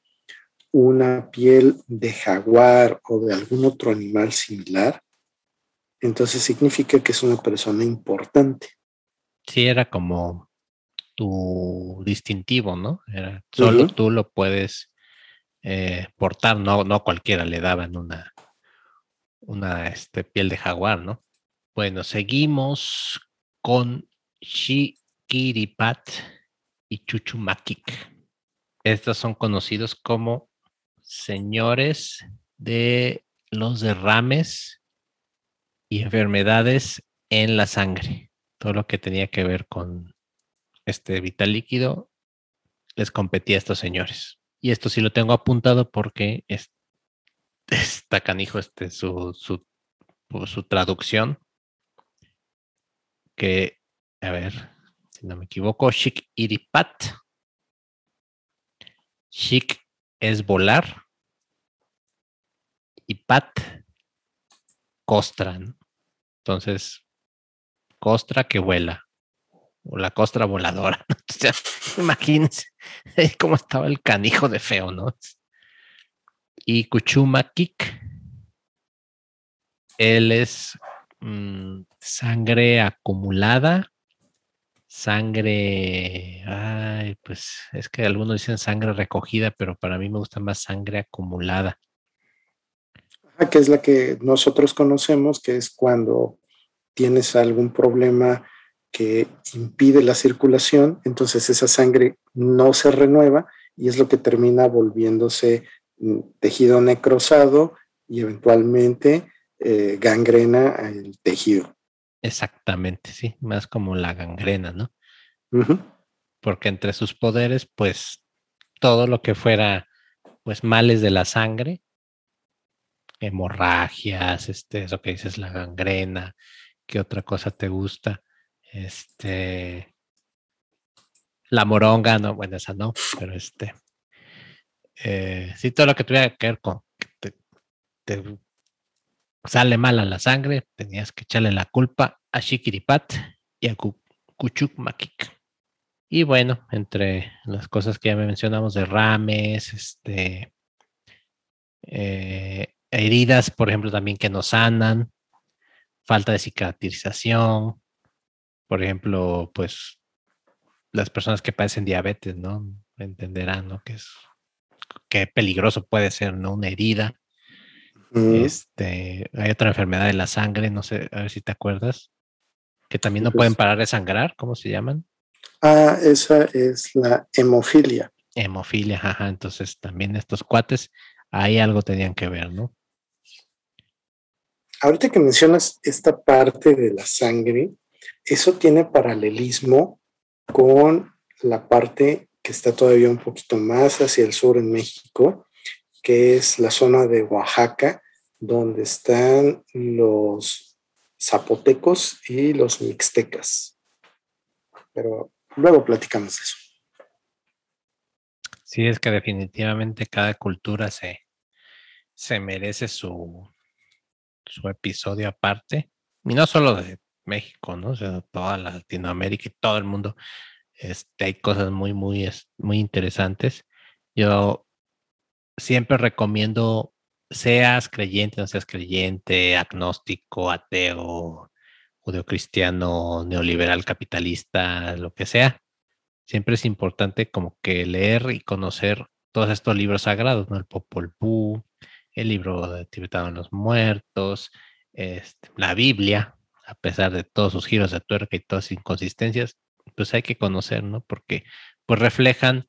una piel de jaguar o de algún otro animal similar, entonces significa que es una persona importante.
Sí, era como tu distintivo, ¿no? Era, solo tú lo puedes eh, portar, no, no cualquiera le daban una, una este, piel de jaguar, ¿no? Bueno, seguimos con Shi Kiripat y Chuchumakik. Estos son conocidos como señores de los derrames y enfermedades en la sangre. Todo lo que tenía que ver con este vital líquido les competía a estos señores. Y esto sí lo tengo apuntado porque es, está canijo este, su, su, su traducción. Que, a ver, si no me equivoco, Shik Iripat. Shik es volar y Pat, costra. Entonces, costra que vuela o la costra voladora. imagínense cómo estaba el canijo de feo, ¿no? Y Kuchuma Kik, él es mm, sangre acumulada sangre, ay, pues es que algunos dicen sangre recogida, pero para mí me gusta más sangre acumulada.
que es la que nosotros conocemos, que es cuando tienes algún problema que impide la circulación, entonces esa sangre no se renueva y es lo que termina volviéndose tejido necrosado y eventualmente eh, gangrena el tejido.
Exactamente, sí, más como la gangrena, ¿no? Porque entre sus poderes, pues todo lo que fuera, pues males de la sangre, hemorragias, este, eso que dices, la gangrena, ¿qué otra cosa te gusta? Este, la moronga, no, bueno, esa no, pero este, eh, sí, todo lo que tuviera que ver con que te, sale mal a la sangre, tenías que echarle la culpa a Shikiripat y a Kuchuk. Y bueno, entre las cosas que ya mencionamos de rames, este, eh, heridas, por ejemplo, también que no sanan, falta de cicatrización, por ejemplo, pues las personas que padecen diabetes, ¿no? Entenderán, ¿no? Que es qué peligroso puede ser, ¿no? Una herida. Este, hay otra enfermedad de la sangre, no sé, a ver si te acuerdas, que también no pueden parar de sangrar, ¿cómo se llaman?
Ah, esa es la hemofilia.
Hemofilia, ajá. Entonces también estos cuates, ahí algo tenían que ver, ¿no?
Ahorita que mencionas esta parte de la sangre, eso tiene paralelismo con la parte que está todavía un poquito más hacia el sur en México, que es la zona de Oaxaca, donde están los zapotecos y los mixtecas. Pero luego platicamos eso.
Sí, es que definitivamente cada cultura se, se merece su, su episodio aparte. Y no solo de México, ¿no? O toda Latinoamérica y todo el mundo. Este, hay cosas muy, muy, muy interesantes. Yo siempre recomiendo, seas creyente, no seas creyente, agnóstico, ateo, judeocristiano, neoliberal, capitalista, lo que sea. Siempre es importante como que leer y conocer todos estos libros sagrados. El Popol Vuh, el libro de Tibetano los Muertos, este, la Biblia, a pesar de todos sus giros de tuerca y todas sus inconsistencias, pues hay que conocer, ¿no? Porque pues reflejan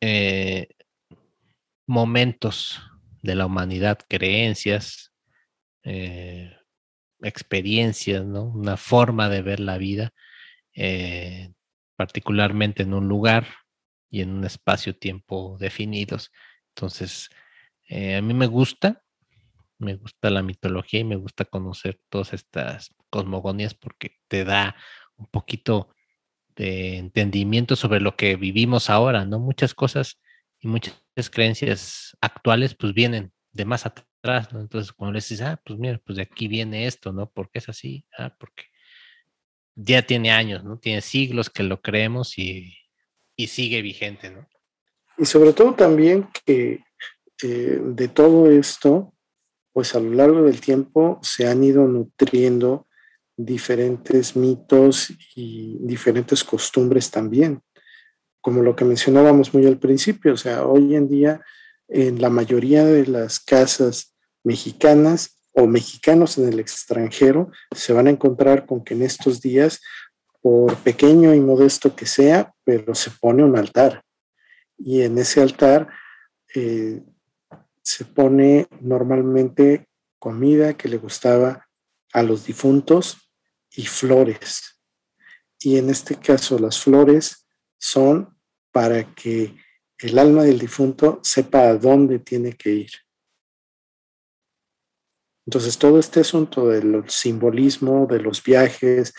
eh, momentos de la humanidad, creencias, eh, experiencias, ¿no? Una forma de ver la vida, eh, particularmente en un lugar y en un espacio-tiempo definidos. Entonces, a mí me gusta, me gusta la mitología y me gusta conocer todas estas cosmogonías porque te da un poquito de entendimiento sobre lo que vivimos ahora, ¿no? Muchas cosas y muchas creencias actuales pues vienen de más atrás, ¿no? Entonces cuando le dices, ah, pues mira, pues de aquí viene esto, ¿no? ¿Por qué es así? Ah, porque ya tiene años, ¿no? Tiene siglos que lo creemos y, y sigue vigente, ¿no?
Y sobre todo también que eh, de todo esto, pues a lo largo del tiempo se han ido nutriendo diferentes mitos y diferentes costumbres también, como lo que mencionábamos muy al principio, o sea, hoy en día en la mayoría de las casas mexicanas o mexicanos en el extranjero se van a encontrar con que en estos días, por pequeño y modesto que sea, pero se pone un altar. Y en ese altar eh, se pone normalmente comida que le gustaba a los difuntos y flores. Y en este caso las flores son para que el alma del difunto sepa a dónde tiene que ir. Entonces todo este asunto del simbolismo, de los viajes,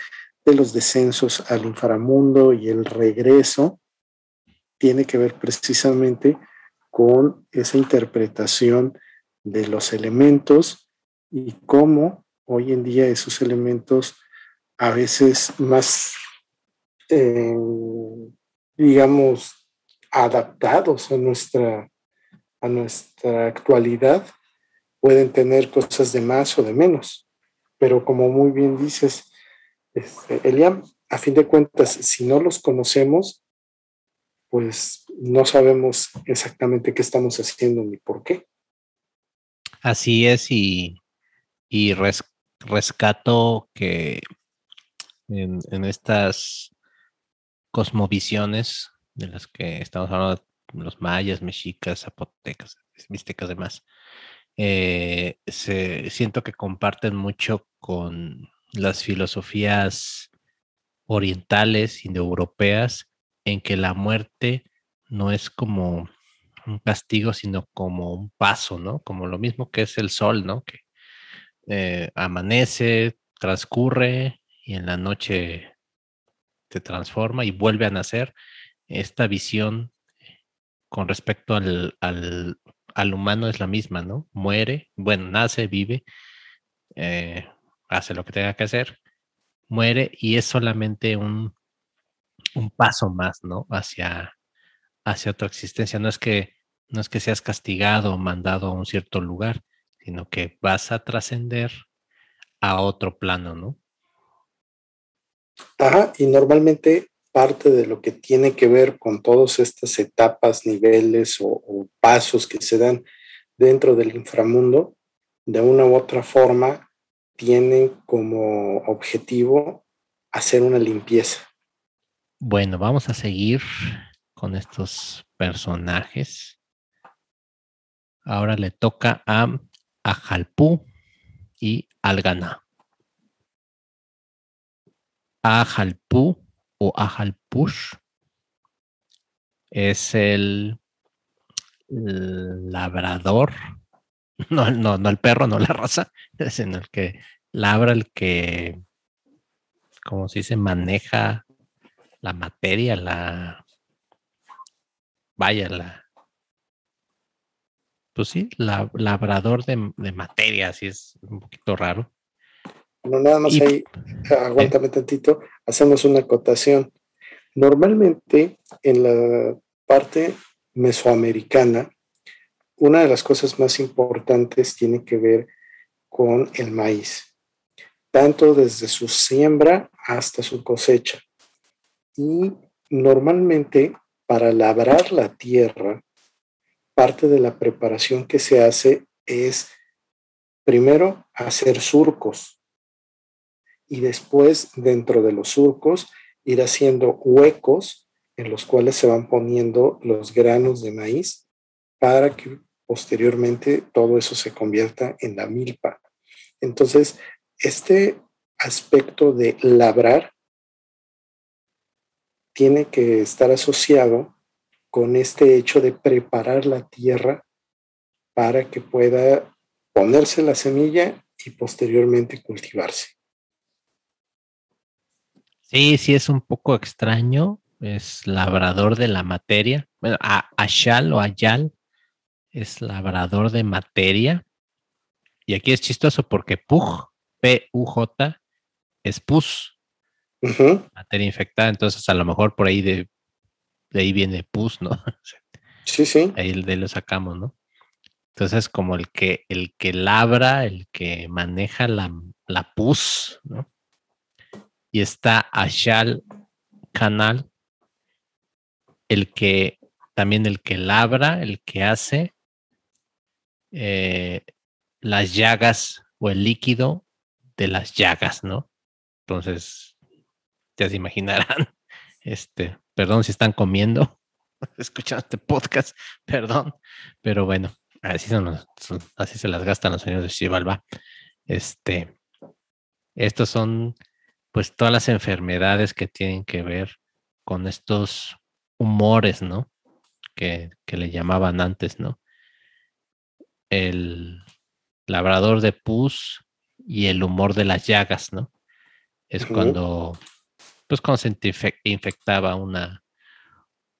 de los descensos al inframundo y el regreso, tiene que ver precisamente con esa interpretación de los elementos y cómo hoy en día esos elementos a veces más, eh, digamos, adaptados a nuestra, a nuestra actualidad, pueden tener cosas de más o de menos. Pero como muy bien dices, este, Eliam, a fin de cuentas, si no los conocemos, pues no sabemos exactamente qué estamos haciendo ni por qué.
Así es, y, rescato que en, estas cosmovisiones de las que estamos hablando los mayas, mexicas, zapotecas, mixtecas, demás, eh, se, siento que comparten mucho con las filosofías orientales, indoeuropeas, en que la muerte no es como un castigo, sino como un paso, ¿no? Como lo mismo que es el sol, ¿no? Que eh, amanece, transcurre y en la noche se transforma y vuelve a nacer. Esta visión con respecto al, al, humano es la misma, ¿no? Muere, bueno, nace, vive, eh, hace lo que tenga que hacer, muere y es solamente un, un paso más, ¿no? Hacia, hacia otra existencia. No es que no es que seas castigado o mandado a un cierto lugar, sino que vas a trascender a otro plano, ¿no?
Ajá, y normalmente parte de lo que tiene que ver con todas estas etapas, niveles o, pasos que se dan dentro del inframundo, de una u otra forma, tienen como objetivo hacer una limpieza.
Bueno, vamos a seguir con estos personajes. Ahora le toca a Ajalpú y Algana. Ajalpú o Ajalpush es el, labrador, no, no, no el perro, no la raza, sino el que labra, el que, como se dice, maneja la materia, la, vaya, la, pues sí, labrador de, de, materia, así es un poquito raro.
Bueno, nada más ahí, aguántame tantito, hacemos una acotación. Normalmente en la parte mesoamericana, una de las cosas más importantes tiene que ver con el maíz, tanto desde su siembra hasta su cosecha. Y normalmente para labrar la tierra, parte de la preparación que se hace es primero hacer surcos y después dentro de los surcos ir haciendo huecos en los cuales se van poniendo los granos de maíz para que posteriormente todo eso se convierta en la milpa. Entonces, este aspecto de labrar tiene que estar asociado con este hecho de preparar la tierra para que pueda ponerse la semilla y posteriormente cultivarse.
Sí, sí es un poco extraño, es labrador de la materia. Bueno, Ashal o Ayal es labrador de materia. Y aquí es chistoso porque Puj, P-U-J, es pus, materia infectada. Entonces, a lo mejor por ahí de de ahí viene pus, ¿no?
Sí, sí.
Ahí de lo sacamos, ¿no? Entonces, como el que, el que labra, el que maneja la, la pus, ¿no? Y está Ashal Canal, el que, también el que labra, el que hace eh, las llagas o el líquido de las llagas, ¿no? Entonces, ya se imaginarán, este, Perdón si están comiendo, escuchando este podcast, perdón, pero bueno, así, son, así se las gastan los señores de Chivalba. Este, estos son pues todas las enfermedades que tienen que ver con estos humores, ¿no? Que, que le llamaban antes, ¿no? El labrador de pus y el humor de las llagas, ¿no? Es cuando pues cuando se infectaba una,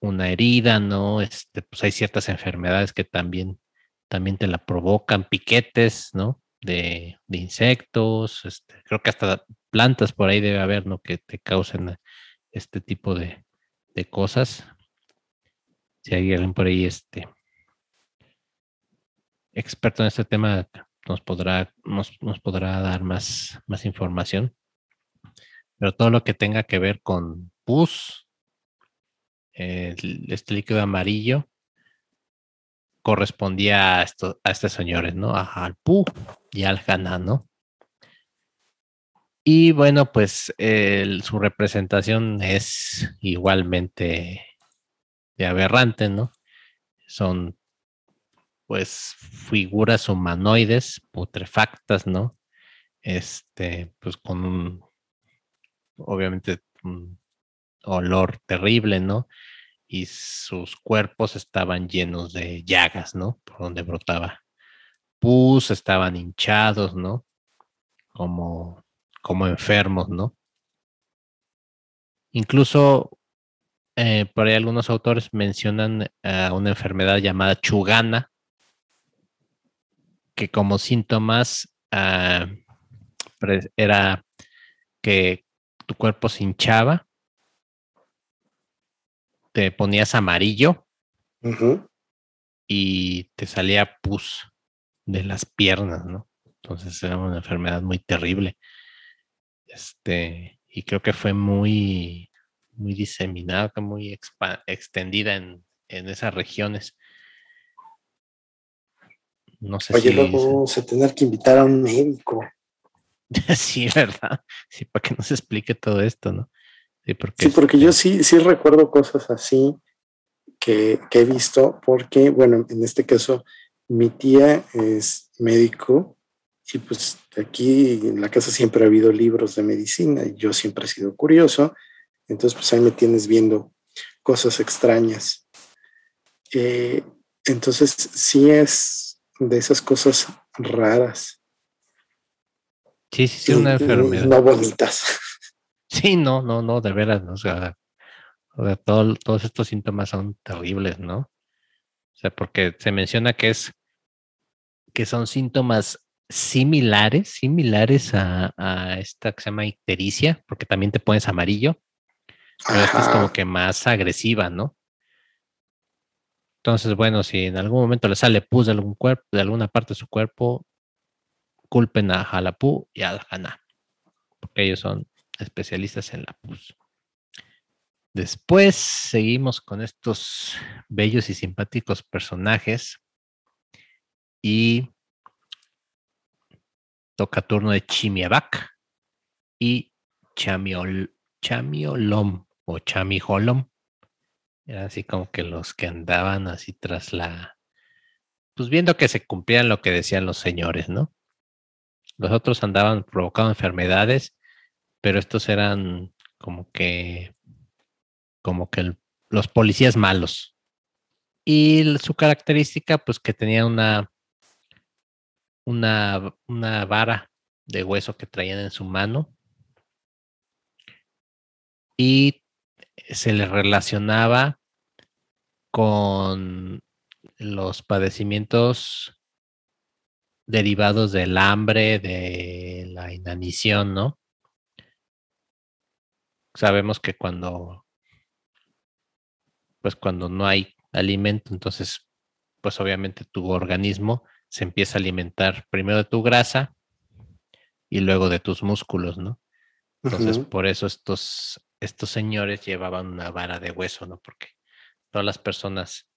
una herida, ¿no? Este, pues hay ciertas enfermedades que también, también te la provocan, piquetes, ¿no? De, insectos, este, creo que hasta plantas por ahí debe haber, ¿no? Que te causen este tipo de, cosas. Si hay alguien por ahí, este, experto en este tema, nos podrá, nos, podrá dar más, más información pero todo lo que tenga que ver con pus, este líquido amarillo, correspondía a, esto, a estos señores, ¿no? al pu y al jana, ¿no? Y bueno, pues su representación es igualmente de aberrante, ¿no? son pues figuras humanoides putrefactas, ¿no? Este, pues con un, obviamente, un olor terrible, ¿no? Y sus cuerpos estaban llenos de llagas, ¿no? Por donde brotaba pus, estaban hinchados, ¿no? Como, como enfermos, ¿no? Incluso eh, por ahí algunos autores mencionan a una enfermedad llamada chugana, que como síntomas ah, era que tu cuerpo se hinchaba, te ponías amarillo y te salía pus de las piernas, ¿no? Entonces era una enfermedad muy terrible. Este, y creo que fue muy, muy diseminada, muy extendida en, esas regiones.
No sé Oye, luego vamos a tener que invitar a un médico.
sí, ¿verdad? Sí, para que nos explique todo esto, ¿no?
Sí, porque, sí, porque yo este sí, sí recuerdo cosas así que, que, he visto, porque, bueno, en este caso, mi tía es médico y pues aquí en la casa siempre ha habido libros de medicina y yo siempre he sido curioso, entonces pues ahí me tienes viendo cosas extrañas. Eh, entonces sí es de esas cosas raras.
Sí, sí, sí, una enfermedad.
No bonitas.
Sí, no, no, no, de veras, o sea, todos estos síntomas son terribles, ¿no? O sea, porque se menciona que es que son síntomas similares, similares a, esta que se llama ictericia, porque también te pones amarillo, pero esta es como que más agresiva, ¿no? Entonces, bueno, si en algún momento le sale pus de algún cuerpo, de alguna parte de su cuerpo, culpen a Jalapú y a Haná, porque ellos son especialistas en la pus. Después seguimos con estos bellos y simpáticos personajes y toca de Chimiabac y Chamiol, Chamiolom o Chamijolom. Era así como que los que andaban así tras la. Pues viendo que se cumplían lo que decían los señores, ¿no? Los otros andaban provocando enfermedades, pero estos eran como que. como que los policías malos. Y su característica, pues que tenía una una, una vara de hueso que traían en su mano y se le relacionaba con los padecimientos derivados del hambre, de la inanición, ¿no? Sabemos que cuando, pues cuando no hay alimento, entonces, pues obviamente tu organismo se empieza a alimentar primero de tu grasa y luego de tus músculos, ¿no? Entonces, por eso estos, estos señores llevaban una vara de hueso, ¿no? Porque todas las personas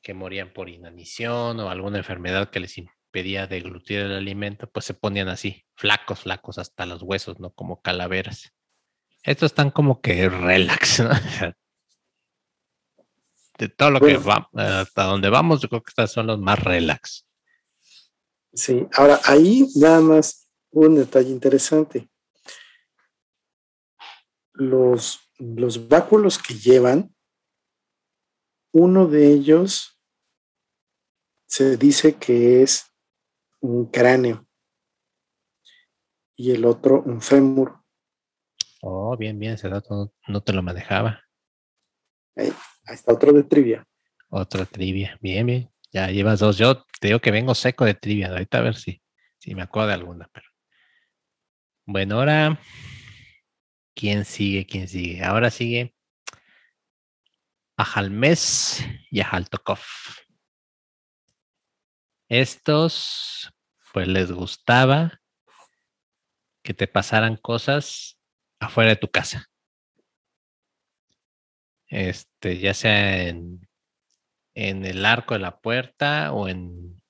que morían por inanición o alguna enfermedad que les impedía deglutir el alimento, pues se ponían así, flacos, flacos hasta los huesos, ¿no? Como calaveras. Estos están como que relax, ¿no? De todo lo que va, hasta donde vamos, yo creo que estos son los más relax.
Sí, ahora ahí nada más un detalle interesante. Los, los báculos que llevan, uno de ellos se dice que es un cráneo y el otro un fémur.
Oh, bien, bien, ese dato no, te lo manejaba.
Ahí, ahí, está otro de trivia.
Otro trivia, bien, bien. Ya llevas dos. Yo te digo que vengo seco de trivia. Ahorita a ver si, si me acuerdo de alguna. Pero... Bueno, ahora. ¿Quién sigue? ¿Quién sigue? Ahora sigue Ajalmes y Ajaltokov. Estos, pues les gustaba que te pasaran cosas afuera de tu casa. Este, ya sea en en el arco de la puerta o en,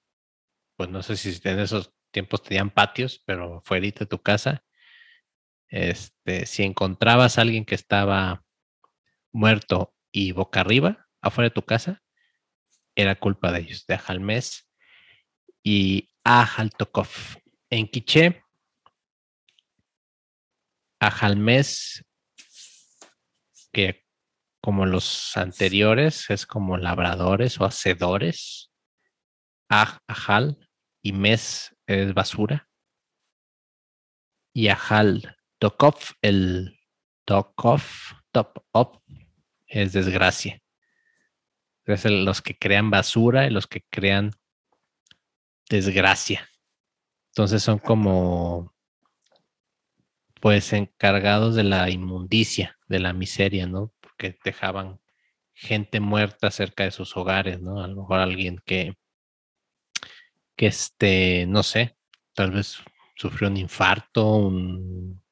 pues no sé si en esos tiempos tenían patios, pero fuera de tu casa. Este, si encontrabas a alguien que estaba muerto y boca arriba, afuera de tu casa, era culpa de ellos, de Ajalmes y Ajaltokov. En quiché, Ajalmes, que como los anteriores, es como labradores o hacedores. Ajal y Mes es basura. Y Ajal Tokov, el Tokov, top up, es desgracia. Es los que crean basura y los que crean desgracia. Entonces son como, pues, encargados de la inmundicia, de la miseria, ¿no? Porque dejaban gente muerta cerca de sus hogares, ¿no? A lo mejor alguien que, que este, no sé, tal vez sufrió un infarto, un,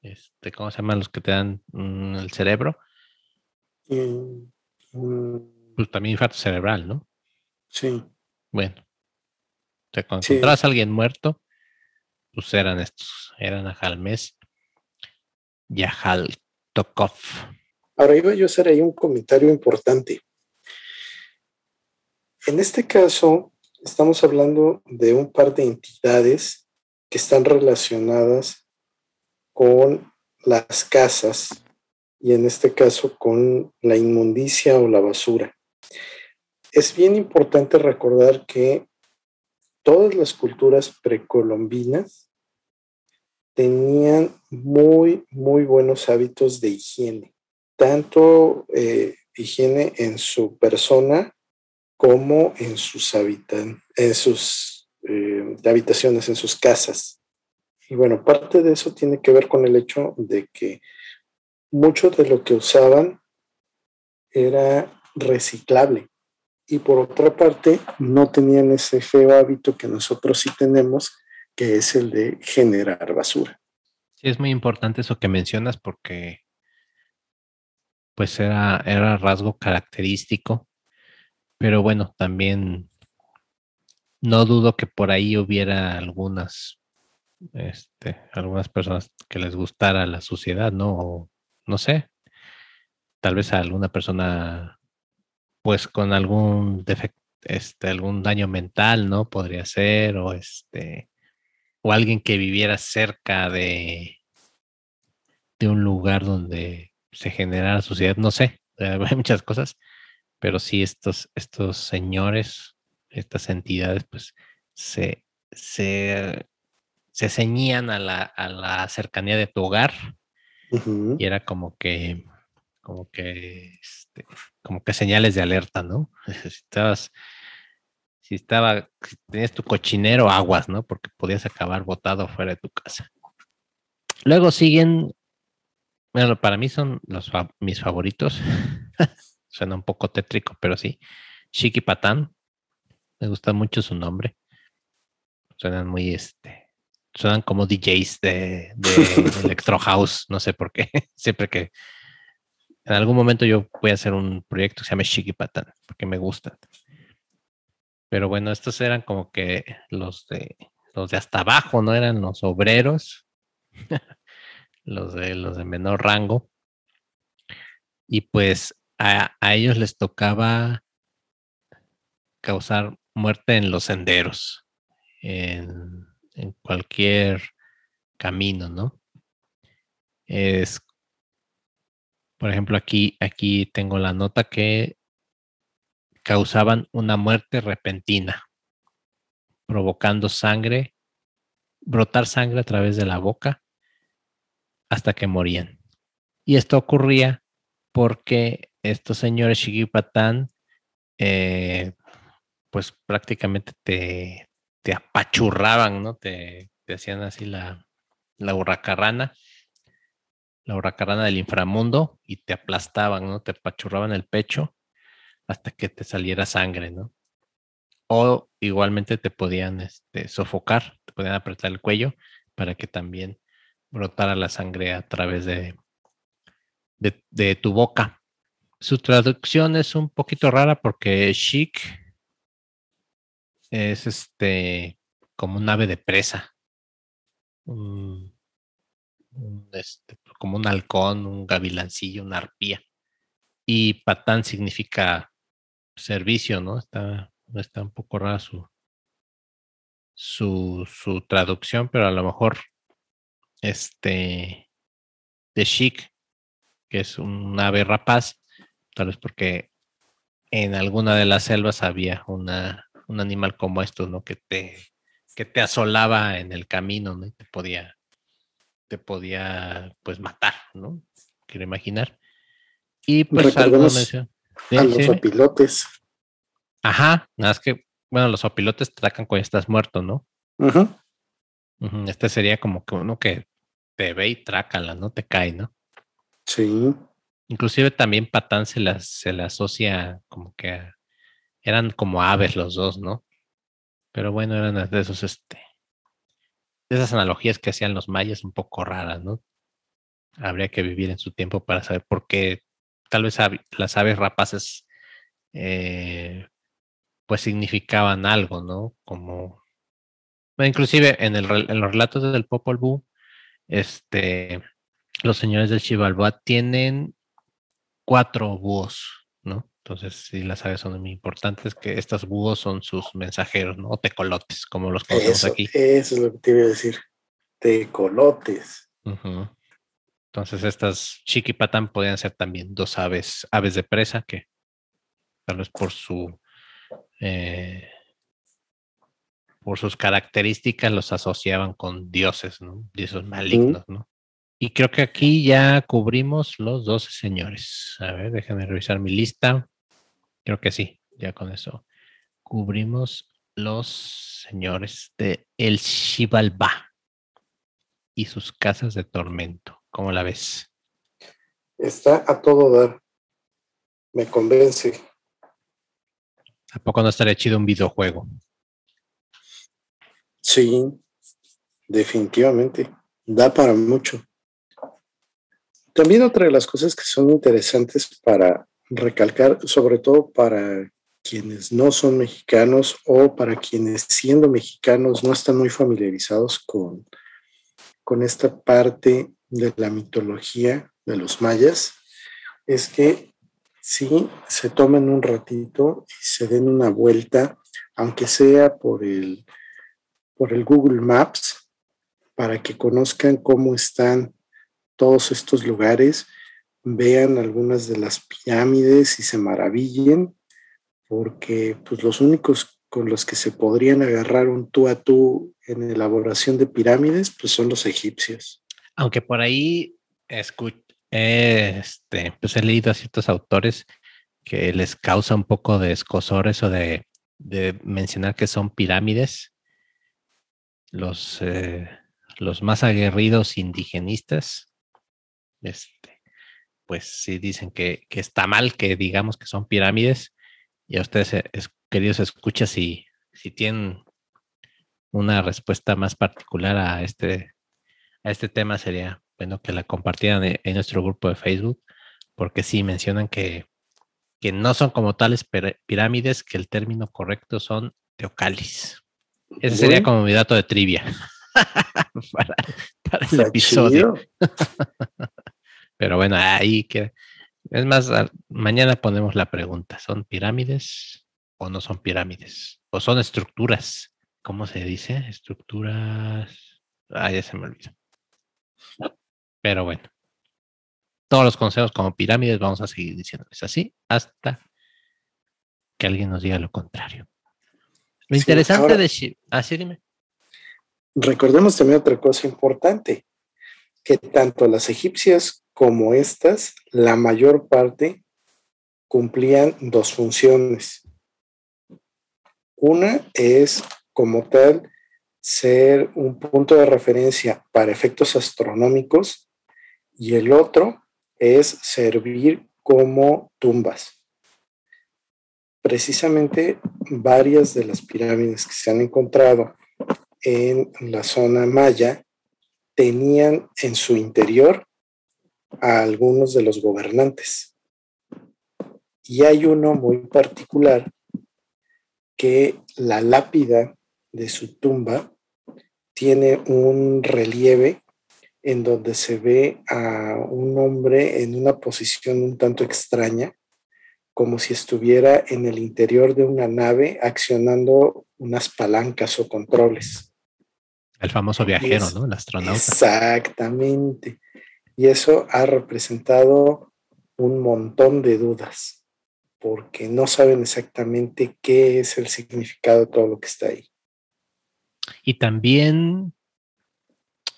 este, ¿cómo se llaman los que te dan mm, el cerebro? Mm, mm. Pues también infarto cerebral, ¿no?
Sí.
Bueno. O sea, cuando encontrabas a alguien muerto, pues eran estos, eran Ajalmes y Tokov.
Ahora iba yo a hacer ahí un comentario importante. En este caso, estamos hablando de un par de entidades que están relacionadas con las casas y en este caso con la inmundicia o la basura. Es bien importante recordar que todas las culturas precolombinas tenían muy, muy buenos hábitos de higiene, tanto eh, higiene en su persona como en sus, en sus eh, habitaciones, en sus casas. Y bueno, parte de eso tiene que ver con el hecho de que mucho de lo que usaban era reciclable. Y por otra parte, no tenían ese feo hábito que nosotros sí tenemos, que es el de generar basura.
Sí, es muy importante eso que mencionas porque pues era, era rasgo característico, pero bueno, también no dudo que por ahí hubiera algunas este, algunas personas que les gustara la suciedad, ¿no? no sé, tal vez alguna persona, pues con algún defecto, este, algún daño mental, ¿no? Podría ser, o este, o alguien que viviera cerca de, de un lugar donde se generara suciedad, no sé, hay muchas cosas, pero sí estos, estos señores, estas entidades, pues se, se se ceñían a la, cercanía de tu hogar y era como que, como que, este, como que señales de alerta, ¿no? Si estabas, si estaba, si tenías tu cochinero, aguas, ¿no? Porque podías acabar botado fuera de tu casa. Luego siguen, bueno, para mí son los, mis favoritos. Suena un poco tétrico, pero sí. Chiqui Patán. Me gusta mucho su nombre. Suenan muy, este, suenan como DJs de, Electro House, no sé por qué. Siempre que en algún momento yo voy a hacer un proyecto que se llama Shiki Patan, porque me gustan. Pero bueno, estos eran como que los de los de hasta abajo, ¿no? Eran los obreros, los de los de menor rango. Y pues a, a ellos les tocaba causar muerte en los senderos, en en cualquier camino, ¿no? Es, por ejemplo, aquí, aquí tengo la nota que causaban una muerte repentina, provocando sangre, brotar sangre a través de la boca hasta que morían. Y esto ocurría porque estos señores Shigipatán, eh, pues prácticamente te, te apachurraban, ¿no? Te, hacían así la, la hurracarrana, la hurracarrana del inframundo y te aplastaban, ¿no? Te apachurraban el pecho hasta que te saliera sangre, ¿no? O igualmente te podían este, sofocar, te podían apretar el cuello para que también brotara la sangre a través de, de, tu boca. Su traducción es un poquito rara porque chic es este como un ave de presa. este, como un halcón, un gavilancillo, una arpía. Y patán significa servicio, ¿no? Está, está un poco rara su, su, su traducción, pero a lo mejor este de chic, que es un ave rapaz, tal vez porque en alguna de las selvas había una, un animal como estos, ¿no? Que te, que te asolaba en el camino, ¿no? Y te podía, te podía, pues, matar, ¿no? Quiero imaginar. Y pues
algo mencionó. a los opilotes.
Ajá, nada más que, bueno, los opilotes te atacan cuando estás muerto, ¿no? Este sería como que uno que te ve y trácala, ¿no? Te cae, ¿no?
Sí.
Inclusive también Patán se las se le asocia como que eran como aves los dos, ¿no? Pero bueno, eran de esos, este, de esas analogías que hacían los mayas un poco raras, ¿no? Habría que vivir en su tiempo para saber por qué tal vez las aves rapaces eh, pues significaban algo, ¿no? Como, inclusive en, el, en los relatos del Popol Vuh, este, los señores del Chivalba tienen cuatro búhos, ¿no? Entonces, sí, las aves son muy importantes, que estos búhos son sus mensajeros, ¿no? O tecolotes, como los conocemos aquí.
Eso es lo que te iba a decir. Tecolotes.
Entonces, estas chiquipatán podrían ser también dos aves, aves de presa, que tal vez por su eh, por sus características los asociaban con dioses, ¿no? Dioses malignos, ¿no? Y creo que aquí ya cubrimos los 12 señores. A ver, déjenme revisar mi lista. Creo que sí, ya con eso cubrimos los señores de El Shivalba y sus casas de tormento. ¿Cómo la ves?
Está a todo dar. Me convence.
¿A poco no estaría chido un videojuego?
Sí, definitivamente. Da para mucho. También otra de las cosas que son interesantes para recalcar, sobre todo para quienes no son mexicanos o para quienes siendo mexicanos no están muy familiarizados con, con esta parte de la mitología de los mayas, es que sí se tomen un ratito y se den una vuelta, aunque sea por el, por el Google Maps, para que conozcan cómo están todos estos lugares, vean algunas de las pirámides y se maravillen, porque pues los únicos con los que se podrían agarrar un tú a tú en elaboración de pirámides, pues son los egipcios.
Aunque por ahí este, pues he leído a ciertos autores que les causa un poco de escosor eso de, mencionar que son pirámides. Los, eh, los más aguerridos indigenistas este, pues sí dicen que, está mal que digamos que son pirámides. Y a ustedes, eh, queridos escuchas, si, si tienen una respuesta más particular a este, a este tema, sería bueno que la compartieran en, nuestro grupo de Facebook, porque sí mencionan que, que no son como tales pirámides, que el término correcto son teocalis. Ese sería como mi dato de trivia para, para el episodio. Pero bueno, ahí que es más, mañana ponemos la pregunta, ¿son pirámides o no son pirámides? ¿O son estructuras? ¿Cómo se dice? Estructuras. Ah, ya se me olvidó. Pero bueno, todos los consejos como pirámides vamos a seguir diciéndoles así hasta que alguien nos diga lo contrario. Lo interesante de... Así ah, dime.
Recordemos también otra cosa importante, que tanto las egipcias como estas, la mayor parte cumplían dos funciones. Una es, como tal, ser un punto de referencia para efectos astronómicos y el otro es servir como tumbas. Precisamente varias de las pirámides que se han encontrado en la zona maya tenían en su interior a algunos de los gobernantes. Y hay uno muy particular que la lápida de su tumba tiene un relieve en donde se ve a un hombre en una posición un tanto extraña, como si estuviera en el interior de una nave accionando unas palancas o controles.
El famoso viajero, ¿no? El astronauta.
Exactamente. Y eso ha representado un montón de dudas, porque no saben exactamente qué es el significado de todo lo que está ahí.
Y también,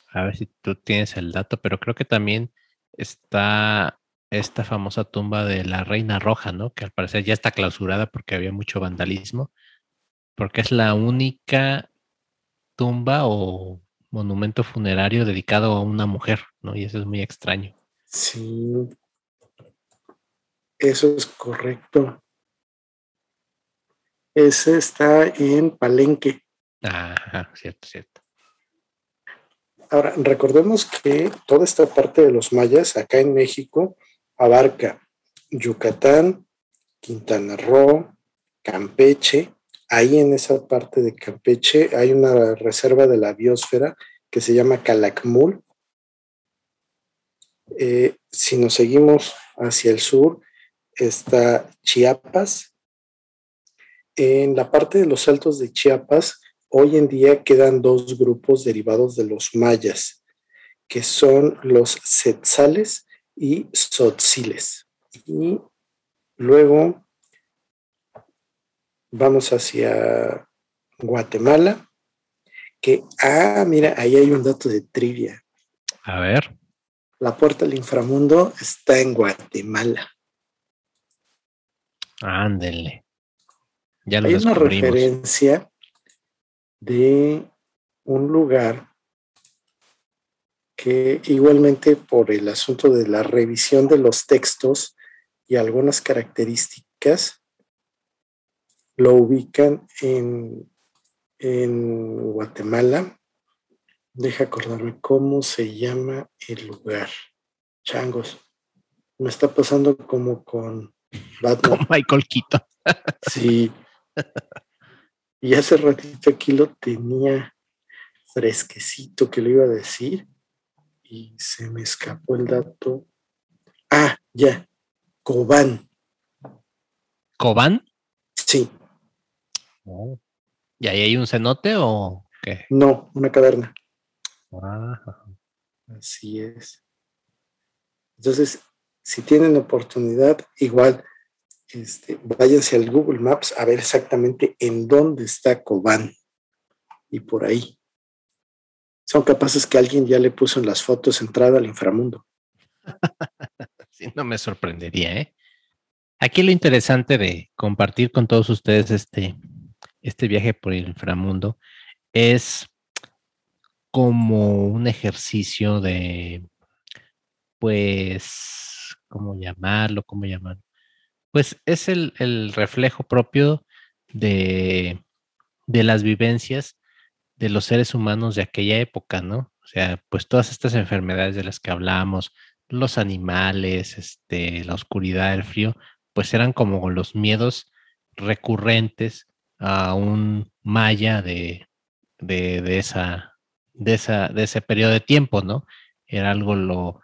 a ver si tú tienes el dato, pero creo que también está esta famosa tumba de la Reina Roja, ¿no? Que al parecer ya está clausurada porque había mucho vandalismo, porque es la única tumba o monumento funerario dedicado a una mujer, ¿no? Y eso es muy extraño.
Sí, eso es correcto. Ese está en Palenque.
Ajá, cierto, cierto.
Ahora, recordemos que toda esta parte de los mayas acá en México abarca Yucatán, Quintana Roo, Campeche. Ahí en esa parte de Campeche hay una reserva de la biosfera que se llama Calakmul. Eh, si nos seguimos hacia el sur, está Chiapas. En la parte de los altos de Chiapas, hoy en día quedan dos grupos derivados de los mayas, que son los setzales y Sotziles. Y luego vamos hacia Guatemala, que, ah, mira, ahí hay un dato de trivia.
A ver.
La puerta al inframundo está en Guatemala.
Ándele. Ya lo
hay una referencia de un lugar que igualmente por el asunto de la revisión de los textos y algunas características, lo ubican en, en Guatemala. Deja acordarme cómo se llama el lugar. Changos. Me está pasando como con
Batman. Con Michael Quito.
sí. Y hace ratito aquí lo tenía fresquecito que le iba a decir y se me escapó el dato. Ah, ya, Cobán.
¿Cobán?
Sí.
Oh. ¿Y ahí hay un cenote o qué?
No, una caverna.
Ah.
Así es. Entonces, si tienen oportunidad, igual, este, váyanse al Google Maps a ver exactamente en dónde está Cobán. Y por ahí son capaces que alguien ya le puso en las fotos entrada al inframundo.
sí, no me sorprendería, ¿eh? Aquí lo interesante de compartir con todos ustedes este, este viaje por el inframundo es como un ejercicio de, pues, ¿cómo llamarlo? ¿Cómo llamarlo? Pues es el, el reflejo propio de, de las vivencias de los seres humanos de aquella época, ¿no? O sea, pues todas estas enfermedades de las que hablamos, los animales, este, la oscuridad, el frío, pues eran como los miedos recurrentes a un maya de, de, esa, de, esa, de ese periodo de tiempo, ¿no? Era algo lo,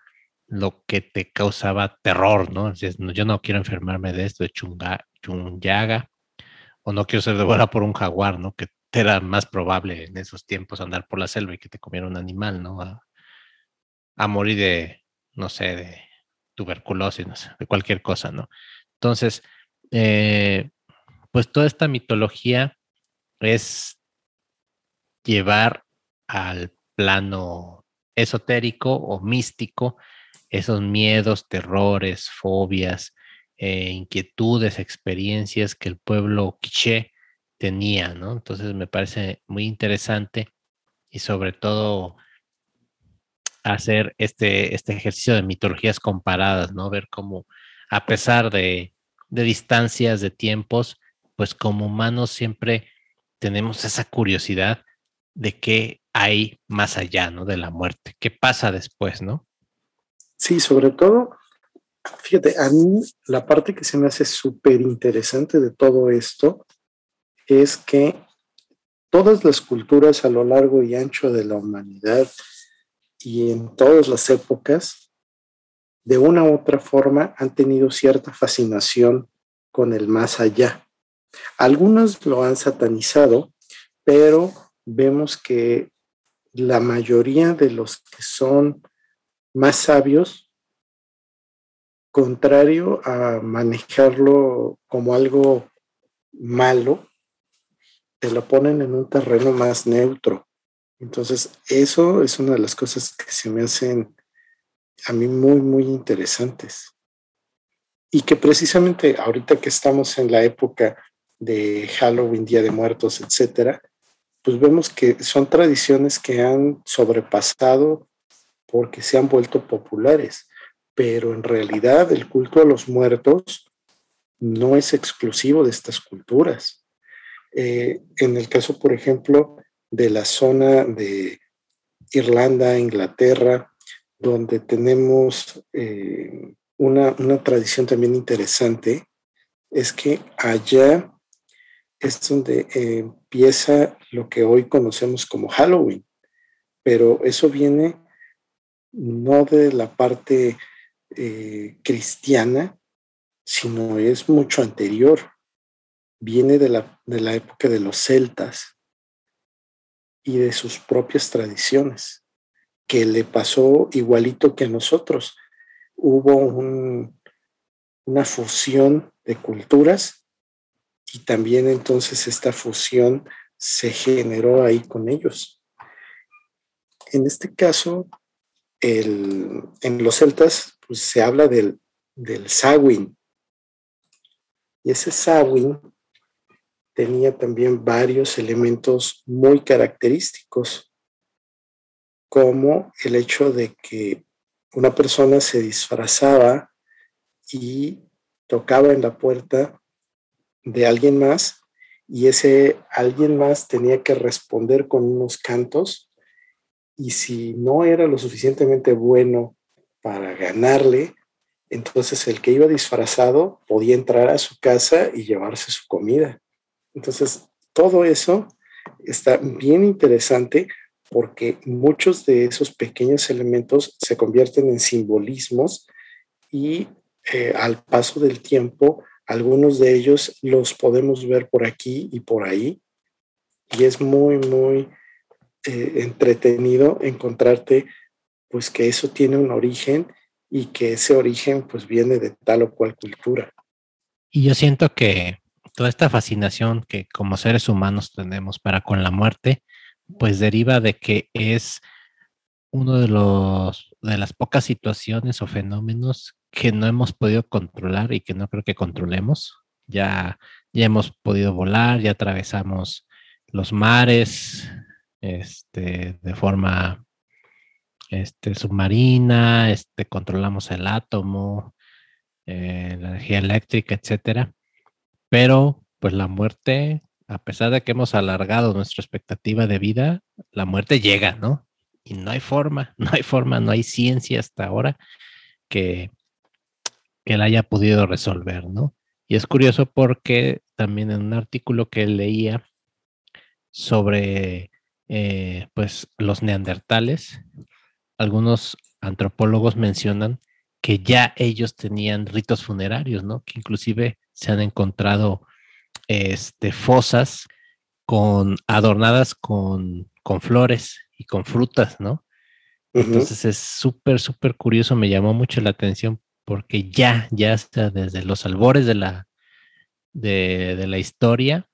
lo que te causaba terror, ¿no? yo no quiero enfermarme de esto, de chunga, chunyaga, o no quiero ser devorado por un jaguar, ¿no? Que era más probable en esos tiempos andar por la selva y que te comiera un animal, ¿no? A, morir de, no sé, de tuberculosis, no sé, de cualquier cosa, ¿no? Entonces, eh, pues toda esta mitología es llevar al plano esotérico o místico esos miedos, terrores, fobias, eh, inquietudes, experiencias que el pueblo quiché tenía, ¿no? Entonces me parece muy interesante y sobre todo hacer este, este ejercicio de mitologías comparadas, ¿no? Ver cómo a pesar de, de distancias, de tiempos, pues como humanos siempre tenemos esa curiosidad de qué hay más allá, ¿no? De la muerte, qué pasa después, ¿no?
Sí, sobre todo, fíjate, a mí la parte que se me hace súper interesante de todo esto es que todas las culturas a lo largo y ancho de la humanidad y en todas las épocas, de una u otra forma, han tenido cierta fascinación con el más allá. Algunos lo han satanizado, pero vemos que la mayoría de los que son más sabios, contrario a manejarlo como algo malo, te lo ponen en un terreno más neutro. Entonces, eso es una de las cosas que se me hacen a mí muy, muy interesantes. Y que precisamente ahorita que estamos en la época de Halloween, Día de Muertos, etcétera, pues vemos que son tradiciones que han sobrepasado porque se han vuelto populares, pero en realidad el culto a los muertos no es exclusivo de estas culturas. Eh, en el caso, por ejemplo, de la zona de Irlanda, Inglaterra, donde tenemos eh, una, una tradición también interesante, es que allá es donde empieza lo que hoy conocemos como Halloween, pero eso viene no de la parte eh, cristiana, sino es mucho anterior. Viene de la, de la época de los celtas y de sus propias tradiciones, que le pasó igualito que a nosotros. Hubo una fusión de culturas y también entonces esta fusión se generó ahí con ellos. En este caso, en los celtas pues, se habla del, del. Y ese Samhain tenía también varios elementos muy característicos, como el hecho de que una persona se disfrazaba y tocaba en la puerta de alguien más y ese alguien más tenía que responder con unos cantos y si no era lo suficientemente bueno para ganarle, entonces el que iba disfrazado podía entrar a su casa y llevarse su comida. Entonces, todo eso está bien interesante porque muchos de esos pequeños elementos se convierten en simbolismos y eh, al paso del tiempo algunos de ellos los podemos ver por aquí y por ahí y es muy, muy eh, entretenido encontrarte pues que eso tiene un origen y que ese origen pues viene de tal o cual cultura.
Y yo siento que toda esta fascinación que como seres humanos tenemos para con la muerte, pues deriva de que es uno de los de las pocas situaciones o fenómenos que no hemos podido controlar y que no creo que controlemos. Ya, ya hemos podido volar, ya atravesamos los mares este, de forma este, submarina, este, controlamos el átomo, eh, la energía eléctrica, etcétera. Pero, pues la muerte, a pesar de que hemos alargado nuestra expectativa de vida, la muerte llega, ¿no? Y no hay forma, no hay forma, no hay ciencia hasta ahora que, que él haya podido resolver, ¿no? Y es curioso porque también en un artículo que leía sobre eh, pues los neandertales, algunos antropólogos mencionan que ya ellos tenían ritos funerarios, ¿no? Que inclusive se han encontrado este, fosas con, adornadas con, con flores y con frutas, ¿no? Entonces es súper, súper curioso, me llamó mucho la atención porque ya, ya está desde los albores de la, de, la historia,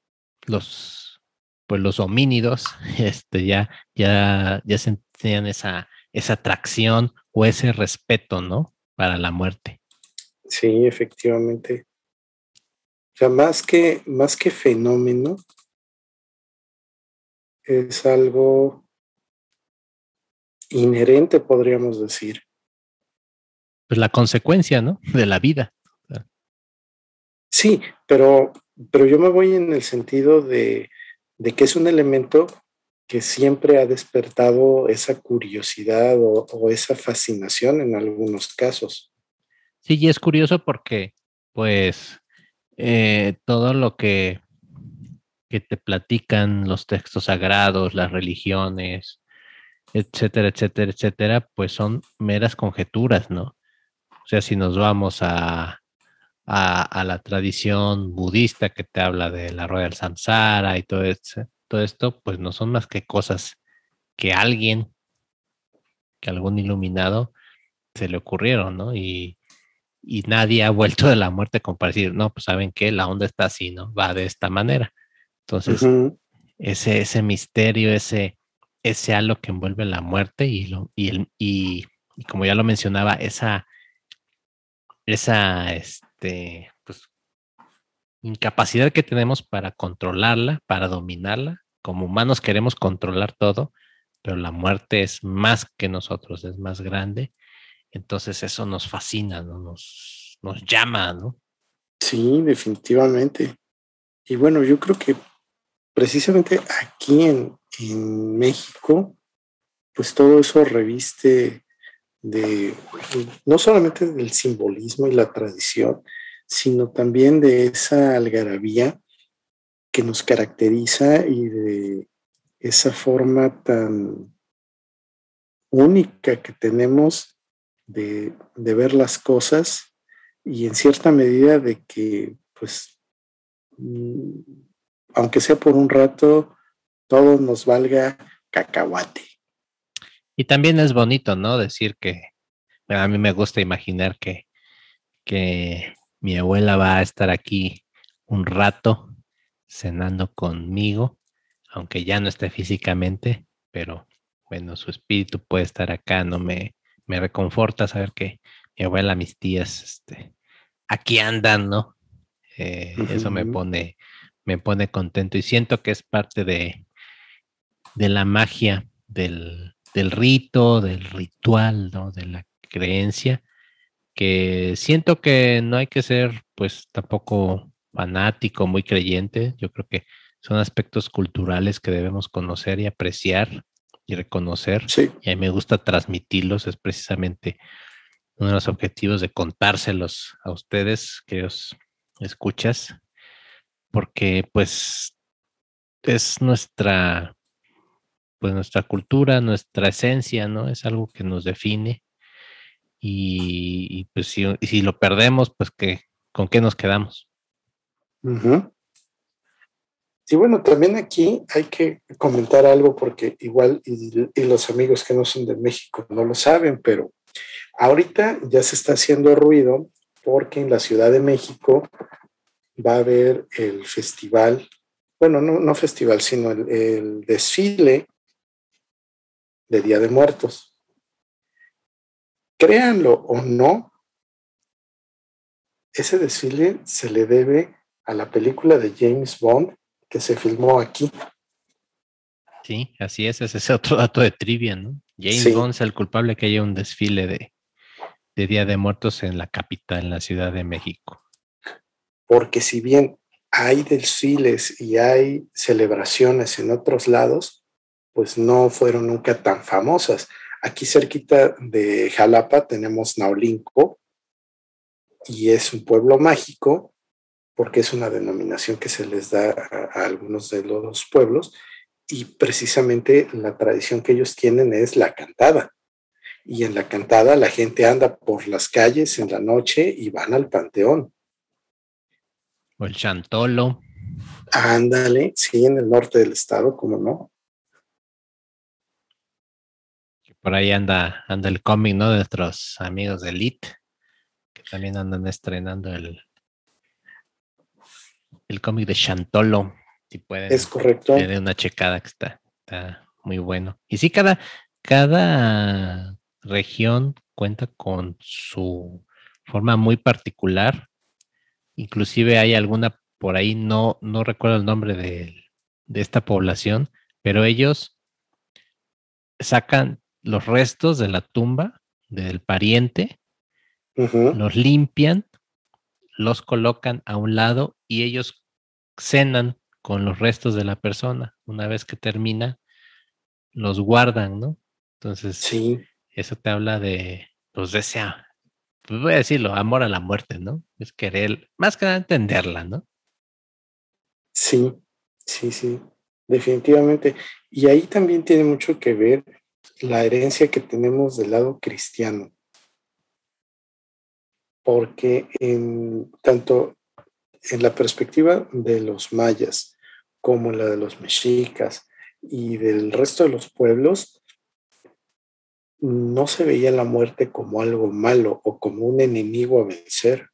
los, pues los homínidos, este, ya, ya, ya sentían esa, esa atracción o ese respeto, ¿no? Para la muerte.
Sí, efectivamente. O sea, más que, más que fenómeno, es algo inherente, podríamos decir
pues la consecuencia, ¿no? De la vida.
Sí, pero, pero yo me voy en el sentido de, que es un elemento que siempre ha despertado esa curiosidad o, esa fascinación en algunos casos.
Sí, y es curioso porque, pues, eh, todo lo que, que te platican los textos sagrados, las religiones, etcétera, etcétera, etcétera, pues son meras conjeturas, ¿no? O sea, si nos vamos a, a, la tradición budista que te habla de la rueda del samsara y todo, todo esto, pues no son más que cosas que alguien, que algún iluminado se le ocurrieron, ¿no? Y, nadie ha vuelto de la muerte con para decir, no, pues saben que la onda está así, ¿no? Va de esta manera. Entonces, ese, ese misterio, ese, ese halo que envuelve la muerte y, lo, y, el, y, como ya lo mencionaba, esa, esa este, pues, incapacidad que tenemos para controlarla, para dominarla. Como humanos queremos controlar todo, pero la muerte es más que nosotros, es más grande. Entonces eso nos fascina, ¿no? nos, nos llama, ¿no?
Sí, definitivamente. Y bueno, yo creo que precisamente aquí en, en México, pues todo eso reviste de no solamente del simbolismo y la tradición, sino también de esa algarabía que nos caracteriza y de esa forma tan única que tenemos de, de ver las cosas y en cierta medida de que, pues, mm, aunque sea por un rato, todo nos valga cacahuate.
Y también es bonito, ¿no? Decir que a mí me gusta imaginar que, que mi abuela va a estar aquí un rato cenando conmigo, aunque ya no esté físicamente, pero bueno, su espíritu puede estar acá, no me, me reconforta saber que mi abuela, mis tías, este, aquí andan, ¿no? Eh, eso me pone, me pone contento y siento que es parte de, de la magia del, del rito, del ritual, ¿no? De la creencia, que siento que no hay que ser, pues, tampoco fanático, muy creyente. Yo creo que son aspectos culturales que debemos conocer y apreciar y reconocer.
Sí.
Y a mí me gusta transmitirlos, es precisamente uno de los objetivos de contárselos a ustedes, que os escuchas, porque pues es nuestra, pues nuestra cultura, nuestra esencia, ¿no? Es algo que nos define. Y, pues si, si, lo perdemos, pues que, ¿con qué nos quedamos?
Y bueno, también aquí hay que comentar algo porque igual y, los amigos que no son de México no lo saben, pero ahorita ya se está haciendo ruido porque en la Ciudad de México va a haber el festival, bueno, no, no festival, sino el, desfile de Día de Muertos. Créanlo o no, ese desfile se le debe a la película de James Bond que se filmó aquí.
Sí, así es, ese es otro dato de trivia, ¿no? James Bond es el culpable que haya un desfile de, de Día de Muertos en la capital, en la Ciudad de México
porque si bien hay desfiles y hay celebraciones en otros lados, pues no fueron nunca tan famosas. Aquí cerquita de Jalapa tenemos Naolinco y es un pueblo mágico porque es una denominación que se les da a, algunos de los pueblos y precisamente la tradición que ellos tienen es la cantada. Y en la cantada la gente anda por las calles en la noche y van al panteón.
O el Chantolo.
Ándale, sí, en el norte del estado, ¿cómo no?
Por ahí anda, anda el cómic, ¿no? De nuestros amigos de Elite, que también andan estrenando el, el cómic de Chantolo. Si pueden,
es correcto.
Tiene una checada que está, está muy bueno. Y sí, cada, cada región cuenta con su forma muy particular Inclusive hay alguna por ahí, no, no recuerdo el nombre de, esta población, pero ellos sacan los restos de la tumba del pariente, los limpian, los colocan a un lado y ellos cenan con los restos de la persona. Una vez que termina, los guardan, ¿no? Entonces,
sí.
eso te habla de, pues, de pues voy a decirlo, amor a la muerte, ¿no? Es querer, más que nada entenderla, ¿no?
Sí, sí, sí, definitivamente. Y ahí también tiene mucho que ver la herencia que tenemos del lado cristiano. Porque en, tanto en la perspectiva de los mayas como en la de los mexicas y del resto de los pueblos, no se veía la muerte como algo malo o como un enemigo a vencer.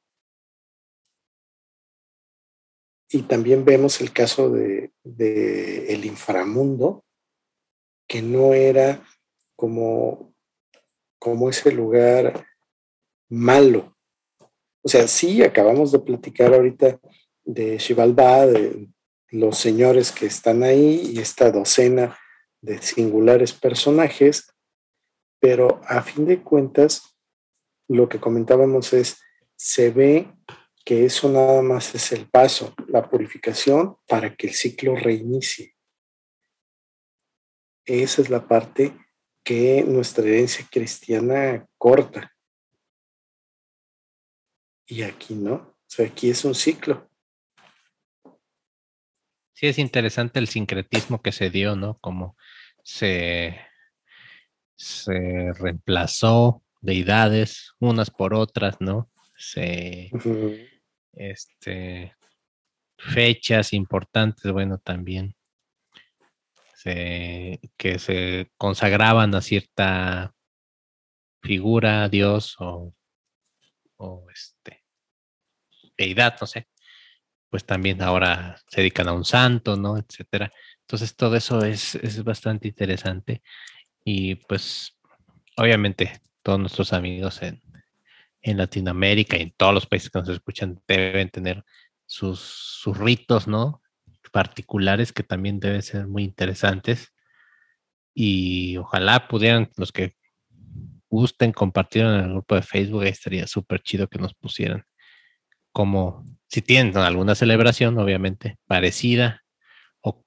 Y también vemos el caso de, de el inframundo, que no era como, como ese lugar malo. O sea, sí, acabamos de platicar ahorita de Xibalbá, de los señores que están ahí y esta docena de singulares personajes, pero a fin de cuentas, lo que comentábamos es, se ve que eso nada más es el paso, la purificación para que el ciclo reinicie. Esa es la parte que nuestra herencia cristiana corta. Y aquí no, o sea, aquí es un ciclo.
Sí, es interesante el sincretismo que se dio, ¿no? Como se se reemplazó deidades unas por otras, ¿no? Se, este, fechas importantes, bueno, también, que se consagraban a cierta figura, Dios o, o este, deidad, no sé, pues también ahora se dedican a un santo, ¿no? Etcétera. Entonces todo eso es, es bastante interesante y pues, obviamente, todos nuestros amigos en, Latinoamérica y en todos los países que nos escuchan deben tener sus, sus ritos, ¿no? Particulares que también deben ser muy interesantes. Y ojalá pudieran los que gusten compartir en el grupo de Facebook, estaría súper chido que nos pusieran como, si tienen alguna celebración, obviamente, parecida, o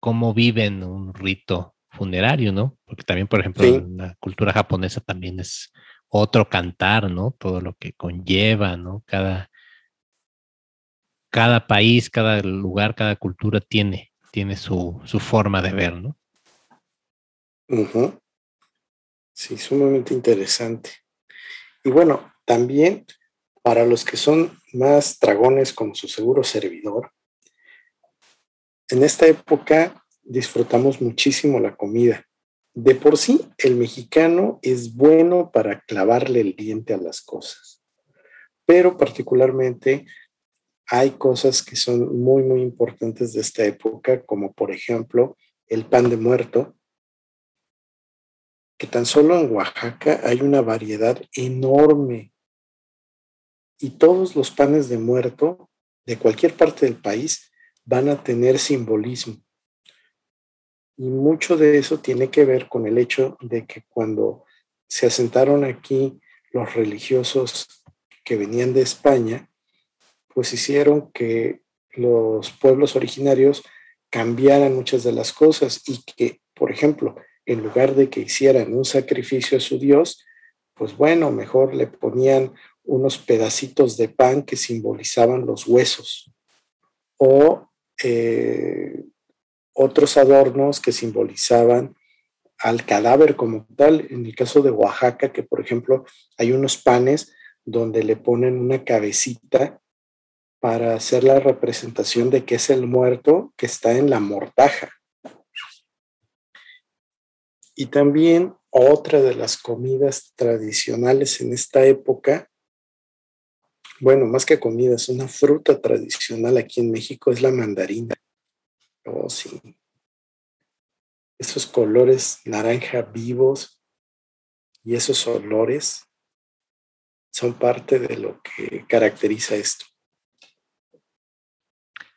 cómo viven un rito funerario, ¿no? Porque también, por ejemplo, en la cultura japonesa también es otro cantar, ¿no? Todo lo que conlleva, ¿no? Cada, cada país, cada lugar, cada cultura tiene, tiene su, forma de ver, ¿no?
Sí, sumamente interesante. Y bueno, también para los que son más dragones como su seguro servidor, en esta época disfrutamos muchísimo la comida. De por sí, el mexicano es bueno para clavarle el diente a las cosas, pero particularmente hay cosas que son muy, muy importantes de esta época, como por ejemplo el pan de muerto, que tan solo en Oaxaca hay una variedad enorme y todos los panes de muerto de cualquier parte del país van a tener simbolismo. Y mucho de eso tiene que ver con el hecho de que cuando se asentaron aquí los religiosos que venían de España, pues hicieron que los pueblos originarios cambiaran muchas de las cosas y que, por ejemplo, en lugar de que hicieran un sacrificio a su Dios, pues bueno, mejor le ponían unos pedacitos de pan que simbolizaban los huesos o eh, otros adornos que simbolizaban al cadáver como tal. En el caso de Oaxaca, que por ejemplo hay unos panes donde le ponen una cabecita para hacer la representación de que es el muerto que está en la mortaja. Y también otra de las comidas tradicionales en esta época, bueno, más que comida, es una fruta tradicional aquí en México, es la mandarina. Oh, sí. Esos colores naranja vivos y esos olores son parte de lo que caracteriza esto.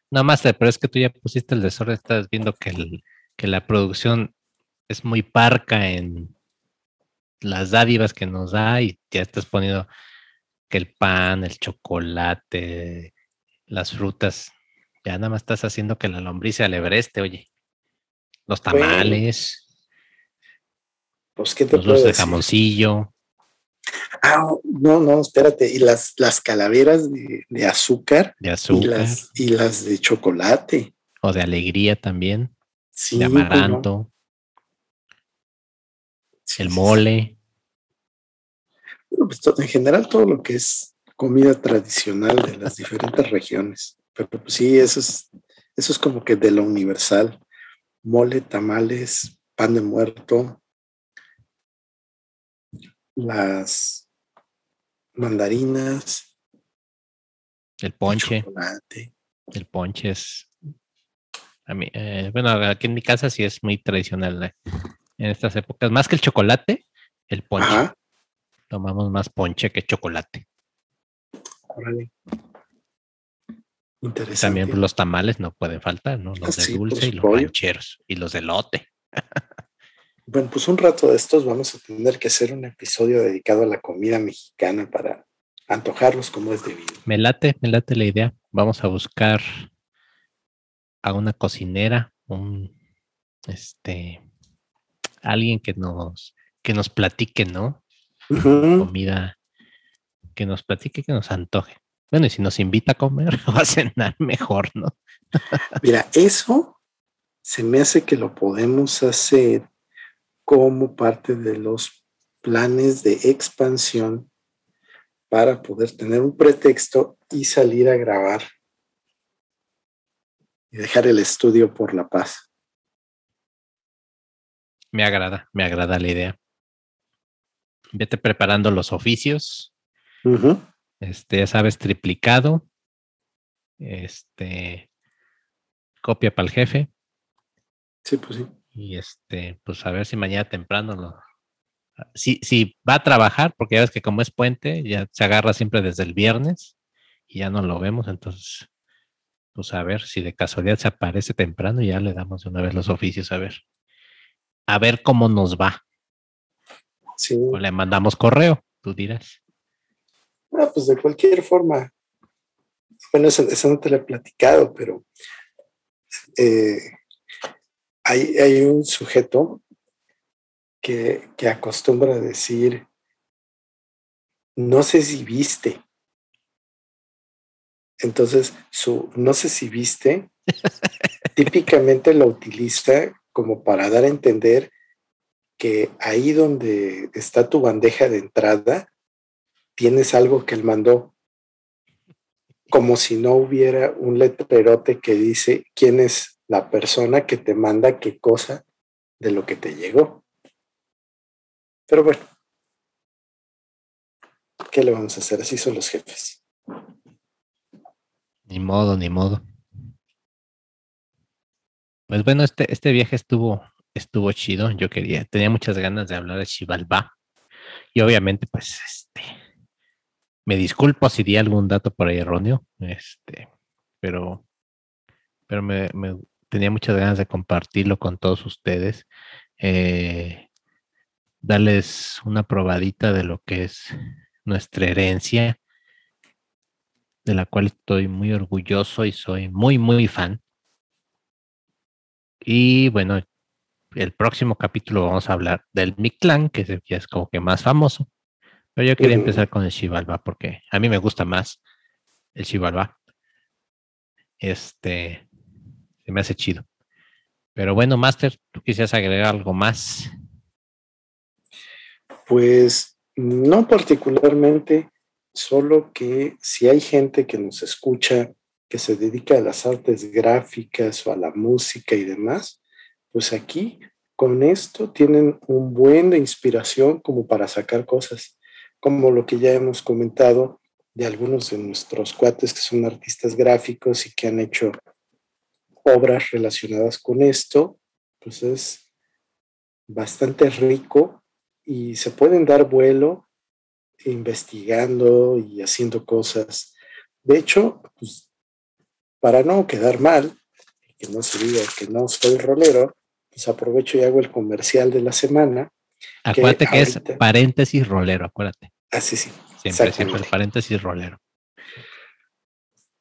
No más, pero es que tú ya pusiste el desorden, estás viendo que, que la producción es muy parca en las dádivas que nos da y ya estás poniendo que el pan, el chocolate, las frutas ya nada más estás haciendo que la lombriz se alebreste, oye. Los tamales.
pues, ¿qué te
los de jamoncillo.
Ah, no, no, espérate. Y las, las calaveras de, azúcar.
De azúcar.
Y las, y las de chocolate.
O de alegría también. Sí. De amaranto. el mole.
Pues, en general todo lo que es comida tradicional de las diferentes regiones. Pero pues, sí, eso es, eso es como que de lo universal. Mole, tamales, pan de muerto, las mandarinas.
El ponche. El, ponche es. A mí, eh, bueno, aquí en mi casa sí es muy tradicional eh, en estas épocas. Más que el chocolate, el ponche. Tomamos más ponche que chocolate. Interesante. También pues, los tamales no pueden faltar, ¿no? Los de dulce y los rancheros y los de lote.
bueno, pues un rato de estos vamos a tener que hacer un episodio dedicado a la comida mexicana para antojarlos como es debido.
Me late, me late la idea. Vamos a buscar a una cocinera, un este alguien que nos que nos platique, ¿no? Comida que nos platique, que nos antoje. Bueno, y si nos invita a comer o a cenar, mejor, ¿no?
Mira, eso se me hace que lo podemos hacer como parte de los planes de expansión para poder tener un pretexto y salir a grabar y dejar el estudio por la paz.
Me agrada, me agrada la idea. Vete preparando los oficios. Este, ya sabes, triplicado. Este, copia para el jefe.
Sí, pues sí.
Y este, pues a ver si mañana temprano lo. Si, si va a trabajar, porque ya ves que como es puente, ya se agarra siempre desde el viernes y ya no lo vemos, entonces, pues a ver si de casualidad se aparece temprano y ya le damos de una vez los oficios, a ver. A ver cómo nos va. Sí. O le mandamos correo, tú dirás.
Ah, pues de cualquier forma. Bueno, eso, no te lo he platicado, pero eh, hay, hay, un sujeto que, que acostumbra a decir, no sé si viste. Entonces, su no sé si viste, típicamente lo utiliza como para dar a entender que ahí donde está tu bandeja de entrada, tienes algo que él mandó, como si no hubiera un letrerote que dice quién es la persona que te manda qué cosa de lo que te llegó. Pero bueno, ¿qué le vamos a hacer? Así son los jefes.
Ni modo, ni modo. Pues bueno, este, este viaje estuvo, estuvo chido. Yo quería, tenía muchas ganas de hablar de Chivalba. Y obviamente, pues, este, me disculpo si di algún dato por ahí erróneo, este, pero, pero me, tenía muchas ganas de compartirlo con todos ustedes. Eh, darles una probadita de lo que es nuestra herencia, de la cual estoy muy orgulloso y soy muy, muy fan. Y bueno, el próximo capítulo vamos a hablar del Mictlán, que es como que más famoso. Pero yo quería empezar con el Chivalba porque a mí me gusta más el Chivalba. Este, se me hace chido. Pero bueno, Master, ¿tú quisieras agregar algo más?
Pues no particularmente, solo que si hay gente que nos escucha que se dedica a las artes gráficas o a la música y demás, pues aquí con esto tienen un buen de inspiración como para sacar cosas, como lo que ya hemos comentado de algunos de nuestros cuates que son artistas gráficos y que han hecho obras relacionadas con esto, pues es bastante rico y se pueden dar vuelo investigando y haciendo cosas. De hecho, pues para no quedar mal, que no se diga que no soy rolero, pues aprovecho y hago el comercial de la semana.
Acuérdate que, es paréntesis rolero, acuérdate.
Así ah, sí.
Siempre, siempre el paréntesis rolero.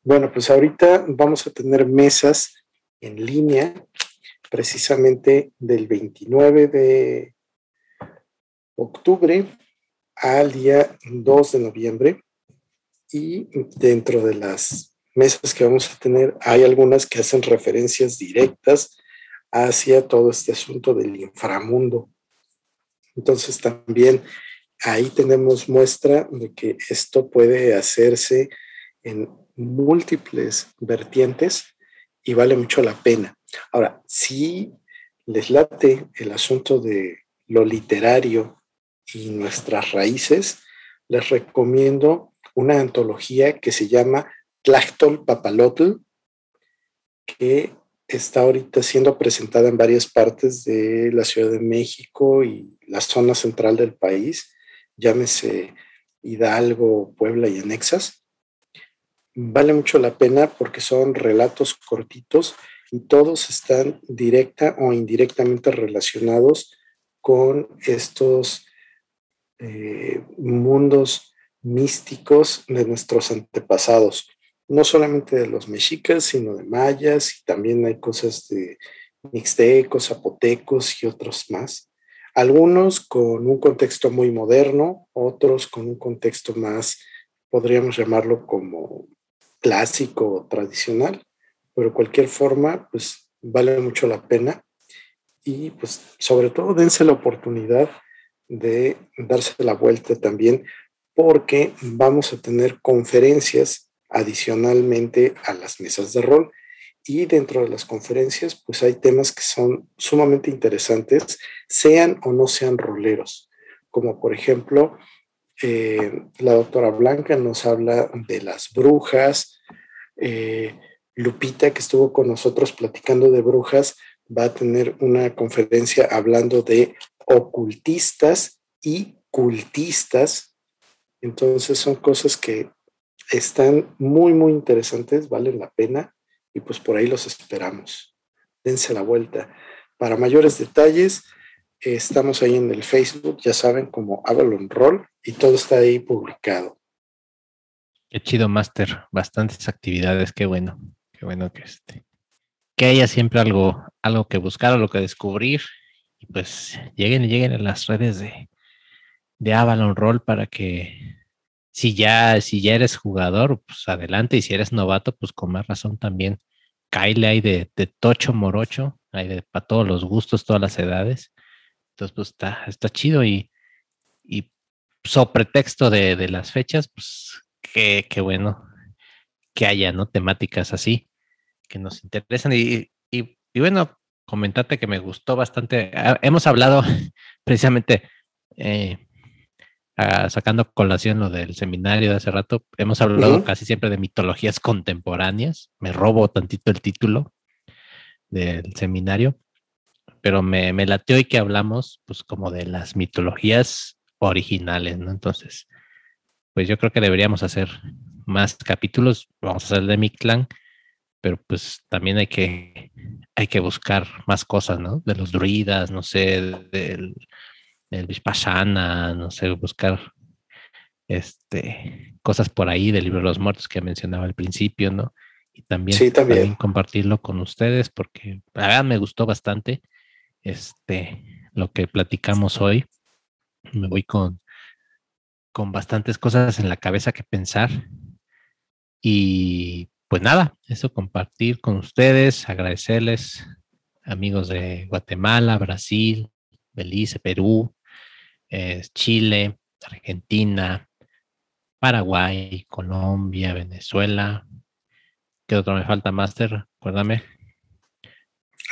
Bueno, pues ahorita vamos a tener mesas en línea, precisamente del 29 de octubre al día 2 de noviembre. Y dentro de las mesas que vamos a tener, hay algunas que hacen referencias directas hacia todo este asunto del inframundo. Entonces también ahí tenemos muestra de que esto puede hacerse en múltiples vertientes y vale mucho la pena. Ahora, si les late el asunto de lo literario y nuestras raíces, les recomiendo una antología que se llama Tlachtol Papalotl, que está ahorita siendo presentada en varias partes de la Ciudad de México y la zona central del país, llámese Hidalgo, Puebla y anexas. Vale mucho la pena porque son relatos cortitos y todos están directa o indirectamente relacionados con estos eh, mundos místicos de nuestros antepasados, no solamente de los mexicas, sino de mayas y también hay cosas de mixtecos, zapotecos y otros más. Algunos con un contexto muy moderno, otros con un contexto más, podríamos llamarlo como clásico o tradicional, pero cualquier forma, pues vale mucho la pena y pues sobre todo dense la oportunidad de darse la vuelta también porque vamos a tener conferencias adicionalmente a las mesas de rol. Y dentro de las conferencias pues hay temas que son sumamente interesantes, sean o no sean roleros, como por ejemplo eh, la doctora Blanca nos habla de las brujas, eh, Lupita que estuvo con nosotros platicando de brujas va a tener una conferencia hablando de ocultistas y cultistas. Entonces son cosas que están muy, muy interesantes, valen la pena y pues por ahí los esperamos. Dense la vuelta. Para mayores detalles, estamos ahí en el Facebook, ya saben, como Avalon Roll y todo está ahí publicado.
Qué chido, Master. Bastantes actividades, qué bueno. Qué bueno que este. Que haya siempre algo, algo que buscar, algo que descubrir. Y pues lleguen, lleguen a las redes de, de Avalon Roll para que si ya, si ya eres jugador, pues adelante, y si eres novato, pues con más razón también. Kyle hay de, de tocho morocho, hay de para todos los gustos, todas las edades. Entonces, pues está, está chido y, y sobre pretexto de, de, las fechas, pues qué, qué bueno que haya, ¿no? Temáticas así que nos interesan. Y, y, y bueno, comentarte que me gustó bastante. Ah, hemos hablado precisamente eh, uh, sacando colación lo del seminario de hace rato, hemos hablado uh -huh. casi siempre de mitologías contemporáneas. Me robo tantito el título del seminario, pero me, me lateó y que hablamos pues como de las mitologías originales, ¿no? Entonces, pues yo creo que deberíamos hacer más capítulos. Vamos a hacer de mi clan, pero pues también hay que, hay que buscar más cosas, ¿no? De los druidas, no sé, del el Vishpashana, no sé, buscar este, cosas por ahí del libro de los muertos que mencionaba al principio, ¿no? Y también,
sí, también.
también compartirlo con ustedes porque la verdad me gustó bastante este, lo que platicamos hoy. Me voy con, con bastantes cosas en la cabeza que pensar. Y pues nada, eso compartir con ustedes, agradecerles, amigos de Guatemala, Brasil, Belice, Perú, eh, Chile, Argentina, Paraguay, Colombia, Venezuela. ¿Qué otro me falta, Master? Acuérdame.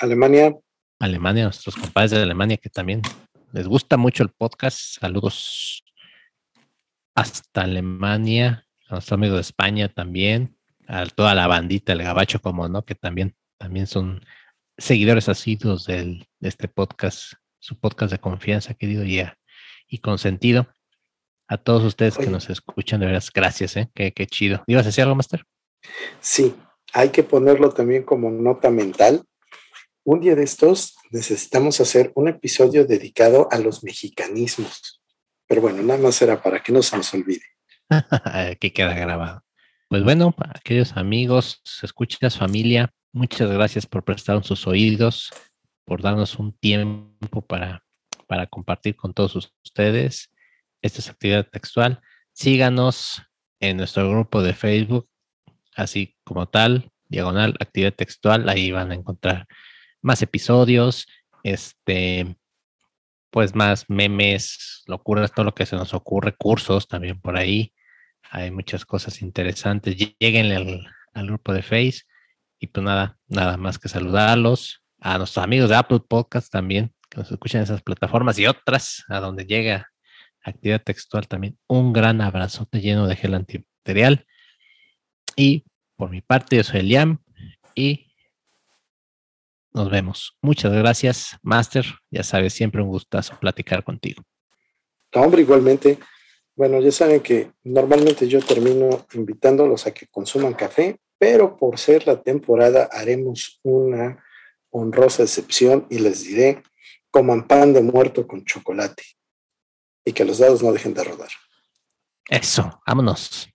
Alemania.
Alemania, nuestros compadres de Alemania que también les gusta mucho el podcast. Saludos hasta Alemania, a nuestro amigo de España también, a toda la bandita, el gabacho, como no, que también, también son seguidores asiduos del, de este podcast, su podcast de confianza, querido, y, a, y con sentido. A todos ustedes Oye. que nos escuchan, de veras, gracias, ¿eh? Qué, qué chido. ¿Ibas a decir algo, Master?
Sí, hay que ponerlo también como nota mental. Un día de estos necesitamos hacer un episodio dedicado a los mexicanismos. Pero bueno, nada más era para que no se nos olvide.
que queda grabado. Pues bueno, aquellos amigos, escuchas familia, muchas gracias por prestar sus oídos, por darnos un tiempo para, para compartir con todos ustedes. Esta es actividad textual. Síganos en nuestro grupo de Facebook, así como tal, diagonal, actividad textual. Ahí van a encontrar más episodios. Este, pues más memes, locuras, todo lo que se nos ocurre, cursos también por ahí. Hay muchas cosas interesantes. Lleguen al, al grupo de Face. Y pues nada, nada más que saludarlos. A nuestros amigos de Apple Podcast también, nos escuchan en esas plataformas y otras, a donde llega actividad textual también. Un gran abrazote lleno de gel antibacterial. Y por mi parte, yo soy Eliam y nos vemos. Muchas gracias, Master. Ya sabes, siempre un gustazo platicar contigo.
hombre, igualmente. Bueno, ya saben que normalmente yo termino invitándolos a que consuman café, pero por ser la temporada haremos una honrosa excepción y les diré, coman pan de muerto con chocolate y que los dados no dejen de rodar.
Eso, vámonos.